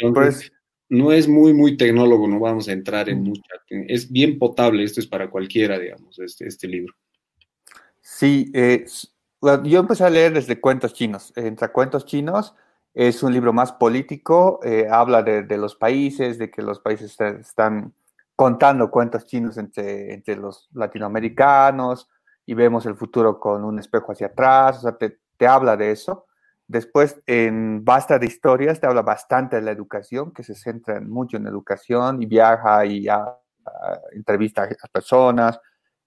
no es muy, muy tecnólogo, no vamos a entrar en mucha. Es bien potable, esto es para cualquiera, digamos, este, este libro. Sí, eh, yo empecé a leer desde cuentos chinos. Entre cuentos chinos es un libro más político, eh, habla de, los países, de que los países están contando cuentos chinos entre, entre los latinoamericanos y vemos el futuro con un espejo hacia atrás, o sea, te, habla de eso. Después, en Basta de Historias, te habla bastante de la educación, que se centra mucho en educación y viaja y entrevista a personas.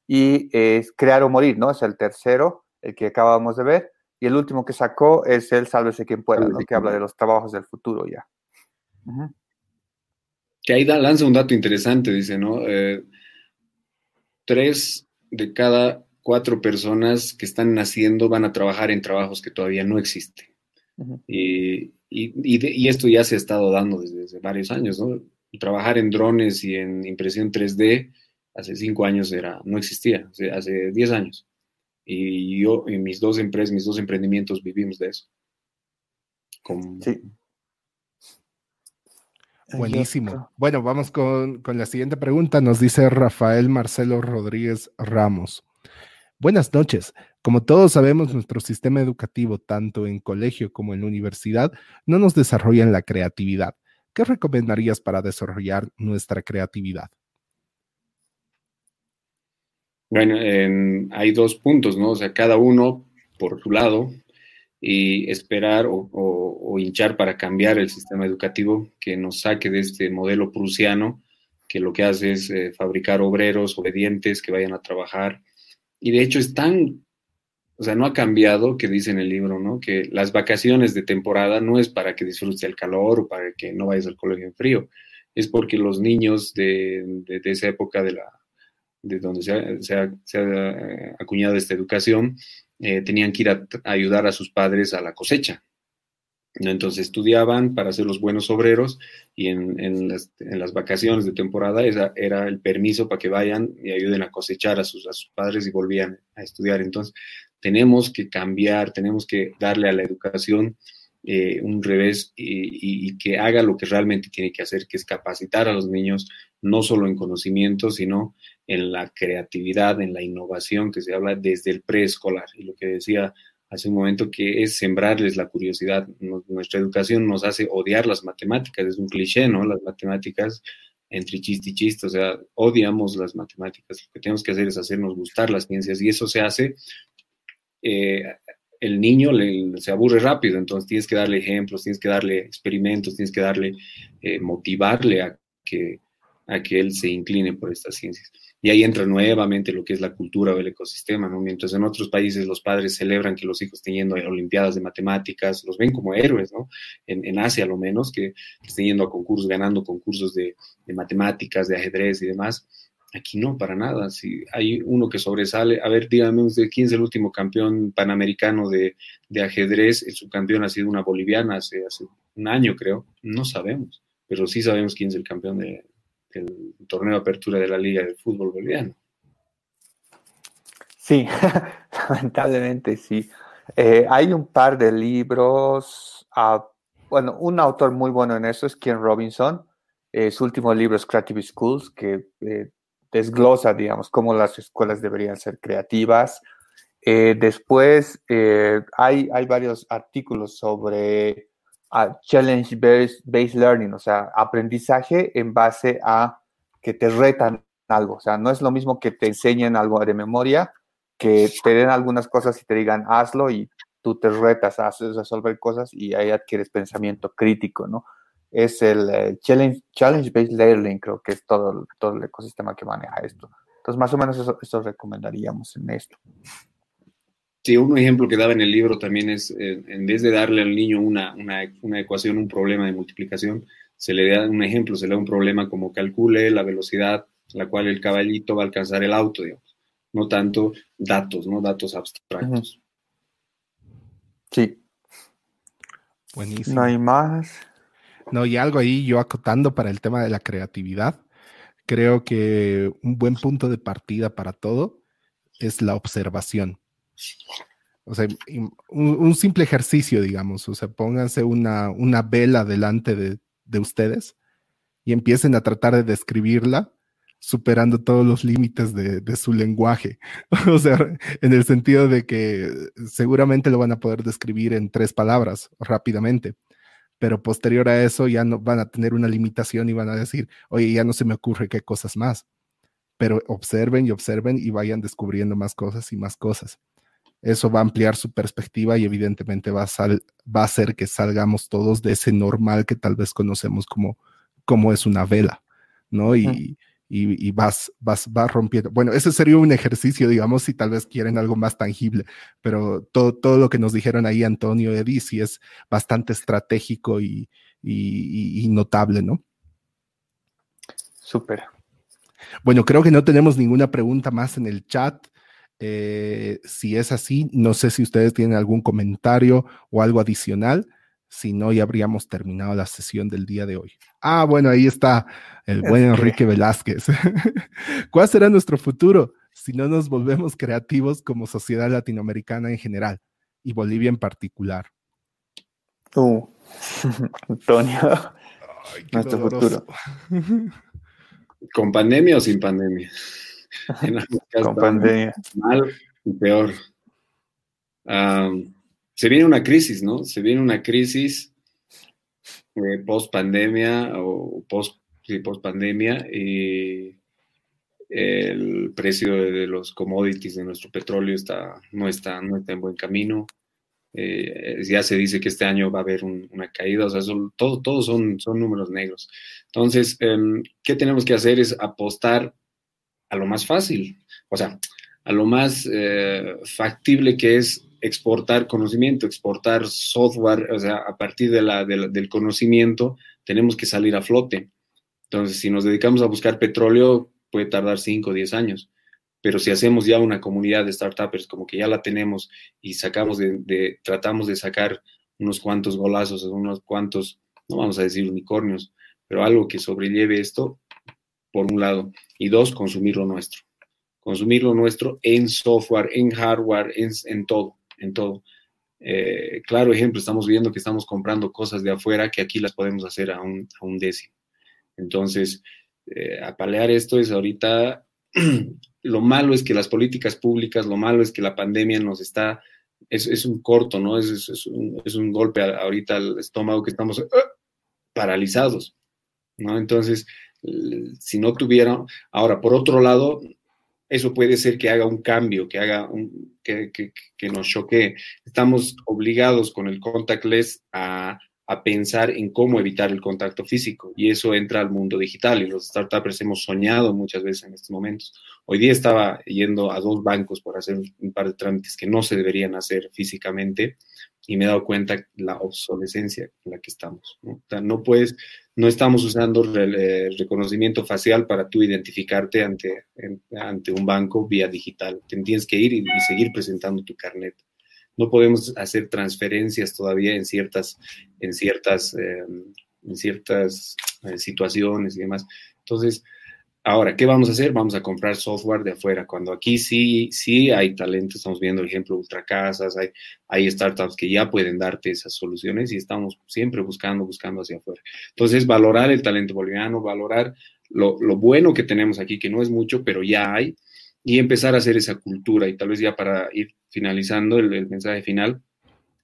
Y es Crear o Morir, ¿no? Es el tercero el que acabamos de ver, y el último que sacó es el Sálvese quien pueda, que habla de los trabajos del futuro ya. Que ahí da, lanza un dato interesante, dice, ¿no? Eh, tres de cada cuatro personas que están naciendo van a trabajar en trabajos que todavía no existen. y, y, esto ya se ha estado dando desde, varios años, ¿no? Trabajar en drones y en impresión 3D hace cinco años era, no existía, hace, hace diez años. Y yo, en mis dos empresas, mis dos emprendimientos vivimos de eso. Sí. Buenísimo. Bueno, vamos con, con, la siguiente pregunta. Nos dice Rafael Marcelo Rodríguez Ramos. Buenas noches. Como todos sabemos, nuestro sistema educativo, tanto en colegio como en universidad, no nos desarrolla en la creatividad. ¿Qué recomendarías para desarrollar nuestra creatividad? Bueno, hay dos puntos, ¿no? O sea, cada uno por su lado y esperar o, hinchar para cambiar el sistema educativo que nos saque de este modelo prusiano que lo que hace es eh, fabricar obreros obedientes que vayan a trabajar. Y de hecho es tan, o sea, no ha cambiado que dice en el libro, ¿no? Que las vacaciones de temporada no es para que disfrutes el calor o para que no vayas al colegio en frío, es porque los niños de esa época de la de donde se ha, eh, acuñado esta educación, eh, tenían que ir a, ayudar a sus padres a la cosecha. Entonces estudiaban para ser los buenos obreros y en, las, vacaciones de temporada era el permiso para que vayan y ayuden a cosechar a sus padres y volvían a estudiar. Entonces tenemos que cambiar, tenemos que darle a la educación eh, un revés y, y, que haga lo que realmente tiene que hacer, que es capacitar a los niños, no solo en conocimiento, sino en la creatividad, en la innovación que se habla desde el preescolar. Y lo que decía hace un momento, que es sembrarles la curiosidad. nuestra educación nos hace odiar las matemáticas, es un cliché, ¿no? Las matemáticas entre chiste y chiste, o sea, odiamos las matemáticas. Lo que tenemos que hacer es hacernos gustar las ciencias y eso se hace. Eh, el niño se aburre rápido, entonces tienes que darle ejemplos, tienes que darle experimentos, tienes que darle, eh, motivarle a que, a que él se incline por estas ciencias. Y ahí entra nuevamente lo que es la cultura o el ecosistema, ¿no? Mientras en otros países los padres celebran que los hijos estén yendo olimpiadas de matemáticas, los ven como héroes, ¿no? En, en Asia, lo menos, que, estén yendo a concursos, ganando concursos de, de, matemáticas, de ajedrez y demás. Aquí no, para nada. Si hay uno que sobresale, a ver, dígame usted, ¿quién es el último campeón panamericano de, de ajedrez? El subcampeón ha sido una boliviana hace, hace un año, creo. No sabemos, pero sí sabemos quién es el campeón de, el torneo de apertura de la Liga de Fútbol Boliviano. Sí, lamentablemente sí. Eh, hay un par de libros, uh, bueno, un autor muy bueno en eso es Ken Robinson. Eh, su último libro es Creative Schools, que eh, desglosa, digamos, cómo las escuelas deberían ser creativas. después hay, hay varios artículos sobre a challenge-based learning, o sea, aprendizaje en base a que te retan algo. O sea, no es lo mismo que te enseñen algo de memoria, que te den algunas cosas y te digan hazlo y tú te retas a resolver cosas y ahí adquieres pensamiento crítico, ¿no? Es el eh, challenge-based learning, creo que es todo, todo el ecosistema que maneja esto. Entonces, más o menos eso, eso recomendaríamos en esto. Sí, un ejemplo que daba en el libro también es, eh, en vez de darle al niño una, una, ecuación, un problema de multiplicación, se le da un ejemplo, se le da un problema como calcule la velocidad a la cual el caballito va a alcanzar el auto, digamos. No tanto datos, ¿no? Datos abstractos. Sí. Buenísimo. No hay más. No, y algo ahí yo acotando para el tema de la creatividad. Creo que un buen punto de partida para todo es la observación o sea, un, simple ejercicio, digamos, o sea, pónganse una, una vela delante de, de, ustedes y empiecen a tratar de describirla superando todos los límites de, de, su lenguaje. o sea, en el sentido de que seguramente lo van a poder describir en tres palabras rápidamente, pero posterior a eso ya no van a tener una limitación y van a decir, oye, ya no se me ocurre qué cosas más. Pero observen y observen y vayan descubriendo más cosas y más cosas. Eso va a ampliar su perspectiva y evidentemente va a, va a hacer que salgamos todos de ese normal que tal vez conocemos como, como es una vela, ¿no? Y, y, vas, vas, vas rompiendo. Bueno, ese sería un ejercicio, digamos, si tal vez quieren algo más tangible, pero todo, todo lo que nos dijeron ahí Antonio y Eddie sí es bastante estratégico y, y notable, ¿no? Súper. Bueno, creo que no tenemos ninguna pregunta más en el chat. Eh, si es así, no sé si ustedes tienen algún comentario o algo adicional. Si no, ya habríamos terminado la sesión del día de hoy. Ah, bueno, ahí está el buen Enrique Velázquez. ¿Cuál será nuestro futuro si no nos volvemos creativos como sociedad latinoamericana en general y Bolivia en particular? Uh, Antonio, nuestro futuro. ¿Con pandemia o sin pandemia? Con pandemia. Mal y peor. Se viene una crisis, ¿no? Se viene una crisis eh, post pandemia o post, post pandemia y el precio de, los commodities de nuestro petróleo está, no, está, no está en buen camino. Eh, ya se dice que este año va a haber una caída, o sea, todos todo son, son números negros. Entonces, em, ¿qué tenemos que hacer? Es apostar a lo más fácil, o sea, a lo más eh, factible que es exportar conocimiento, exportar software, o sea, a partir de la, del conocimiento tenemos que salir a flote. Entonces, si nos dedicamos a buscar petróleo, puede tardar 5 o 10 años. Pero si hacemos ya una comunidad de startups como que ya la tenemos y sacamos de, tratamos de sacar unos cuantos golazos, unos cuantos, no vamos a decir unicornios, pero algo que sobrelleve esto, por un lado, y dos, consumir lo nuestro. Consumir lo nuestro en software, en hardware, en, todo, en todo. Eh, claro ejemplo, estamos viendo que estamos comprando cosas de afuera que aquí las podemos hacer a un, a un décimo. Entonces, eh, apalear esto es ahorita, lo malo es que las políticas públicas, lo malo es que la pandemia nos está, es, es un corto, ¿no? Es, es, un, es, un, golpe ahorita al estómago que estamos ¡ah! paralizados, ¿no? Entonces, si no tuvieran, ahora, por otro lado, eso puede ser que haga un cambio, que haga un, que, que, nos choque. Estamos obligados con el contactless a, a pensar en cómo evitar el contacto físico y eso entra al mundo digital y los startups hemos soñado muchas veces en estos momentos. Hoy día estaba yendo a dos bancos por hacer un par de trámites que no se deberían hacer físicamente y me he dado cuenta la obsolescencia en la que estamos. No, no puedes, no estamos usando el reconocimiento facial para tú identificarte ante, ante un banco vía digital. tienes que ir y, y seguir presentando tu carnet no podemos hacer transferencias todavía en ciertas, en ciertas, em, en ciertas eh, situaciones y demás. Entonces, ahora, ¿qué vamos a hacer? Vamos a comprar software de afuera, cuando aquí sí, sí hay talento, estamos viendo, por ejemplo, ultracasas, hay, hay startups que ya pueden darte esas soluciones y estamos siempre buscando, buscando hacia afuera. Entonces, valorar el talento boliviano, valorar lo, lo bueno que tenemos aquí, que no es mucho, pero ya hay, y empezar a hacer esa cultura. Y tal vez ya para ir finalizando el, mensaje final,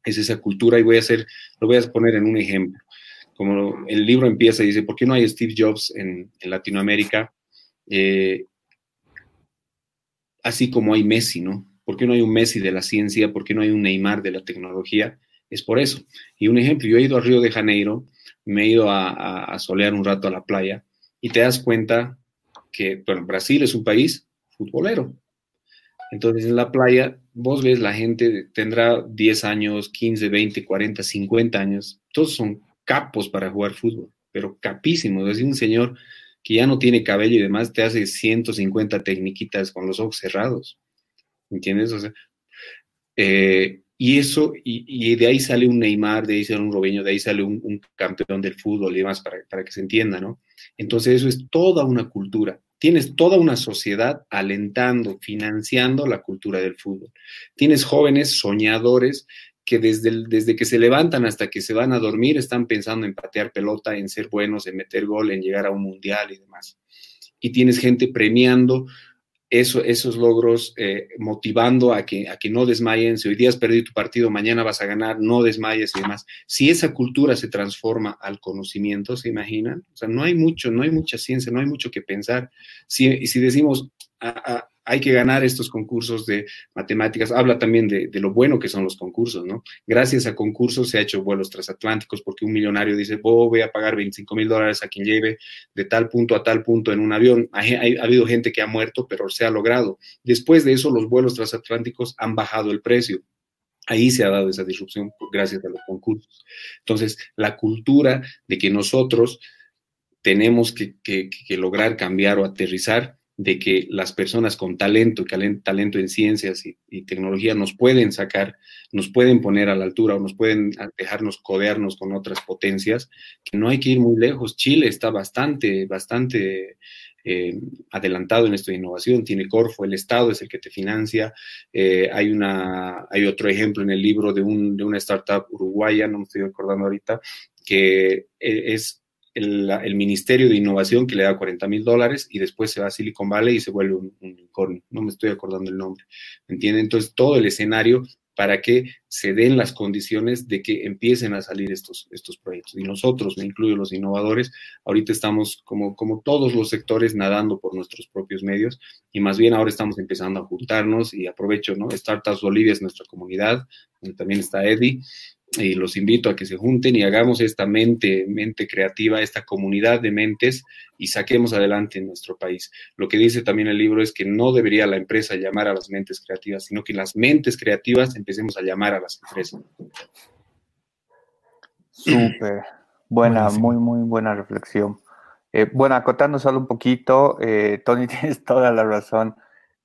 es esa cultura y voy a hacer, lo voy a poner en un ejemplo. Como el libro empieza y dice, ¿por qué no hay Steve Jobs en, Latinoamérica? Eh, así como hay Messi, ¿no? ¿Por qué no hay un Messi de la ciencia? ¿Por qué no hay un Neymar de la tecnología? Es por eso. Y un ejemplo, yo he ido a Río de Janeiro, me he ido a, solear un rato a la playa y te das cuenta que, bueno, Brasil es un país futbolero. Entonces en la playa vos ves la gente tendrá 10 años, 15, 20, 40, 50 años, todos son capos para jugar fútbol, pero capísimos. Es un señor que ya no tiene cabello y demás te hace 150 tecniquitas con los ojos cerrados. ¿Entiendes? Eh, y eso, y, de ahí sale un Neymar, de ahí sale un Robeño, de ahí sale un, campeón del fútbol y demás, para, que se entienda, ¿no? Entonces eso es toda una cultura tienes toda una sociedad alentando, financiando la cultura del fútbol. Tienes jóvenes soñadores que desde, desde que se levantan hasta que se van a dormir están pensando en patear pelota, en ser buenos, en meter gol, en llegar a un mundial y demás. Y tienes gente premiando eso, esos logros, eh, motivando a que, a que no desmayen. Si hoy día has perdido tu partido, mañana vas a ganar, no desmayes y demás. Si esa cultura se transforma al conocimiento, ¿se imaginan? O sea, no hay mucho, no hay mucha ciencia, no hay mucho que pensar. Si, si decimos, hay que ganar estos concursos de matemáticas. Habla también de, lo bueno que son los concursos, ¿no? Gracias a concursos se ha hecho vuelos transatlánticos porque un millonario dice, oh, voy a pagar 25 mil dólares a quien lleve de tal punto a tal punto en un avión. Ha, ha, habido gente que ha muerto, pero se ha logrado. Después de eso, los vuelos transatlánticos han bajado el precio. Ahí se ha dado esa disrupción gracias a los concursos. Entonces, la cultura de que nosotros tenemos que lograr cambiar o aterrizar de que las personas con talento, talento en ciencias y, tecnología nos pueden sacar, nos pueden poner a la altura o nos pueden dejarnos codearnos con otras potencias, que no hay que ir muy lejos. Chile está bastante, bastante eh, adelantado en esto de innovación, tiene Corfo, el Estado es el que te financia. Eh, hay, una, hay otro ejemplo en el libro de, un, de una startup uruguaya, no me estoy acordando ahorita, que eh, es el, Ministerio de Innovación que le da 40 mil dólares y después se va a Silicon Valley y se vuelve un, unicornio. No me estoy acordando el nombre. ¿Me entienden? Entonces, todo el escenario para que se den las condiciones de que empiecen a salir estos, estos proyectos. Y nosotros, me incluyo los innovadores, ahorita estamos como, como todos los sectores nadando por nuestros propios medios y más bien ahora estamos empezando a juntarnos y aprovecho, ¿no? Startups Bolivia es nuestra comunidad, donde también está Eddie, y los invito a que se junten y hagamos esta mente, mente creativa, esta comunidad de mentes y saquemos adelante en nuestro país. Lo que dice también el libro es que no debería la empresa llamar a las mentes creativas, sino que las mentes creativas empecemos a llamar a las empresas. Súper, buena, muy, muy buena reflexión. Eh, bueno, acotando solo un poquito, eh, Tony, tienes toda la razón.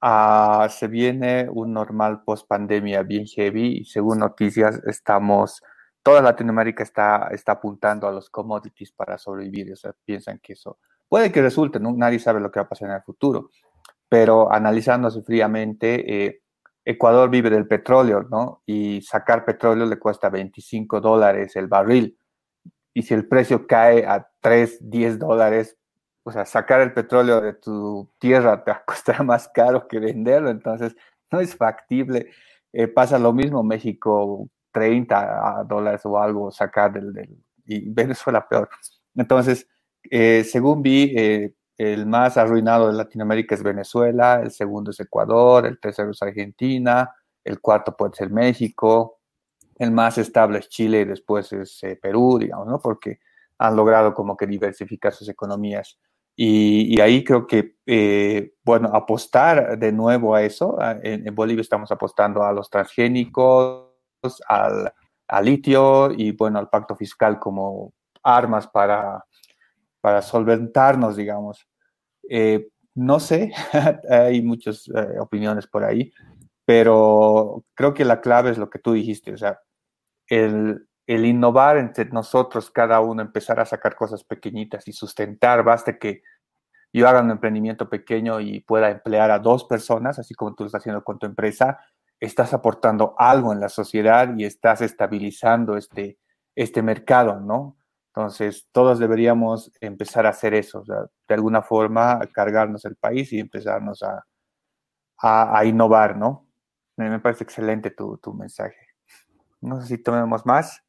Ah, se viene un normal post pandemia bien heavy y según noticias estamos, toda Latinoamérica está, está apuntando a los commodities para sobrevivir, o sea, piensan que eso puede que resulte, ¿no? nadie sabe lo que va a pasar en el futuro, pero analizándose fríamente, eh, Ecuador vive del petróleo, ¿no? Y sacar petróleo le cuesta 25 dólares el barril. Y si el precio cae a 3, 10 dólares, o sea, sacar el petróleo de tu tierra te va a costar más caro que venderlo, entonces no es factible. Eh, pasa lo mismo, México 30 dólares o algo sacar del, y Venezuela peor. Entonces, eh, según vi, eh, el más arruinado de Latinoamérica es Venezuela, el segundo es Ecuador, el tercero es Argentina, el cuarto puede ser México, el más estable es Chile y después es eh, Perú, digamos, ¿no? Porque han logrado como que diversificar sus economías. Y, ahí creo que, eh, bueno, apostar de nuevo a eso, en, Bolivia estamos apostando a los transgénicos, al, litio y, bueno, al pacto fiscal como armas para, para solventarnos, digamos. Eh, no sé, hay muchas eh, opiniones por ahí, pero creo que la clave es lo que tú dijiste, o sea, el, el innovar entre nosotros, cada uno, empezar a sacar cosas pequeñitas y sustentar, basta que yo haga un emprendimiento pequeño y pueda emplear a dos personas, así como tú lo estás haciendo con tu empresa, estás aportando algo en la sociedad y estás estabilizando este, este mercado, ¿no? Entonces, todos deberíamos empezar a hacer eso, de alguna forma cargarnos el país y empezarnos a, a, innovar, ¿no? Me, parece excelente tu, tu mensaje. No sé si tomemos más.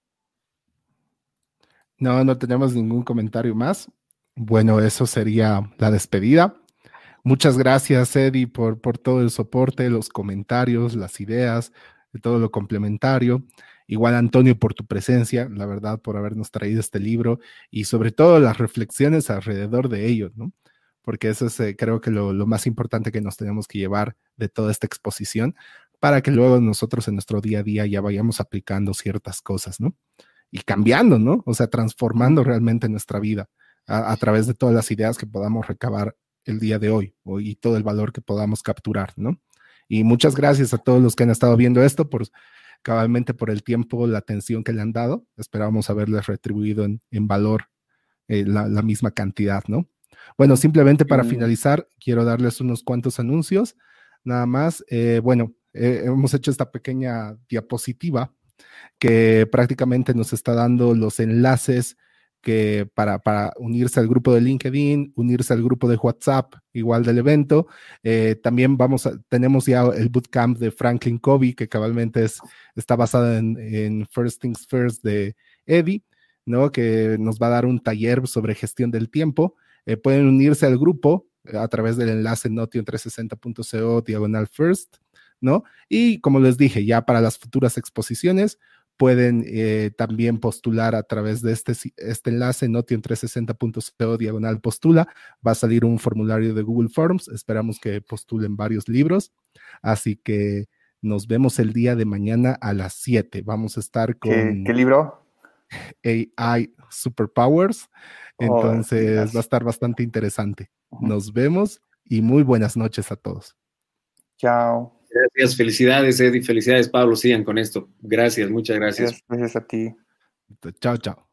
No, no tenemos ningún comentario más. Bueno, eso sería la despedida. Muchas gracias, Eddie, por, por todo el soporte, los comentarios, las ideas, todo lo complementario. Igual, Antonio, por tu presencia, la verdad, por habernos traído este libro y sobre todo las reflexiones alrededor de ello, ¿no? Porque eso es, eh, creo que lo, lo, más importante que nos tenemos que llevar de toda esta exposición para que luego nosotros en nuestro día a día ya vayamos aplicando ciertas cosas, ¿no? Y cambiando, ¿no? O sea, transformando realmente nuestra vida a, través de todas las ideas que podamos recabar el día de hoy y todo el valor que podamos capturar, ¿no? Y muchas gracias a todos los que han estado viendo esto por cabalmente por el tiempo, la atención que le han dado. Esperamos haberles retribuido en, valor eh, la, misma cantidad, ¿no? Bueno, simplemente para finalizar, quiero darles unos cuantos anuncios. Nada más, eh, bueno, eh, hemos hecho esta pequeña diapositiva que prácticamente nos está dando los enlaces que para, para, unirse al grupo de LinkedIn, unirse al grupo de WhatsApp, igual del evento. Eh, también vamos tenemos ya el bootcamp de Franklin Covey, que cabalmente es, está basado en, First Things First de Eddie, ¿no? Que nos va a dar un taller sobre gestión del tiempo. Eh, pueden unirse al grupo eh, a través del enlace notion360.co diagonal first, ¿no? Y como les dije, ya para las futuras exposiciones, pueden eh, también postular a través de este, este enlace, notion360.co diagonal postula. Va a salir un formulario de Google Forms. Esperamos que postulen varios libros. Así que nos vemos el día de mañana a las 7. Vamos a estar con... ¿Qué, libro? AI Superpowers. Oh, Entonces va a estar bastante interesante. Nos vemos y muy buenas noches a todos. Chao. Gracias, felicidades, Eddie, felicidades, Pablo, sigan con esto. Gracias, muchas gracias. Gracias, gracias a ti. Chao, chao.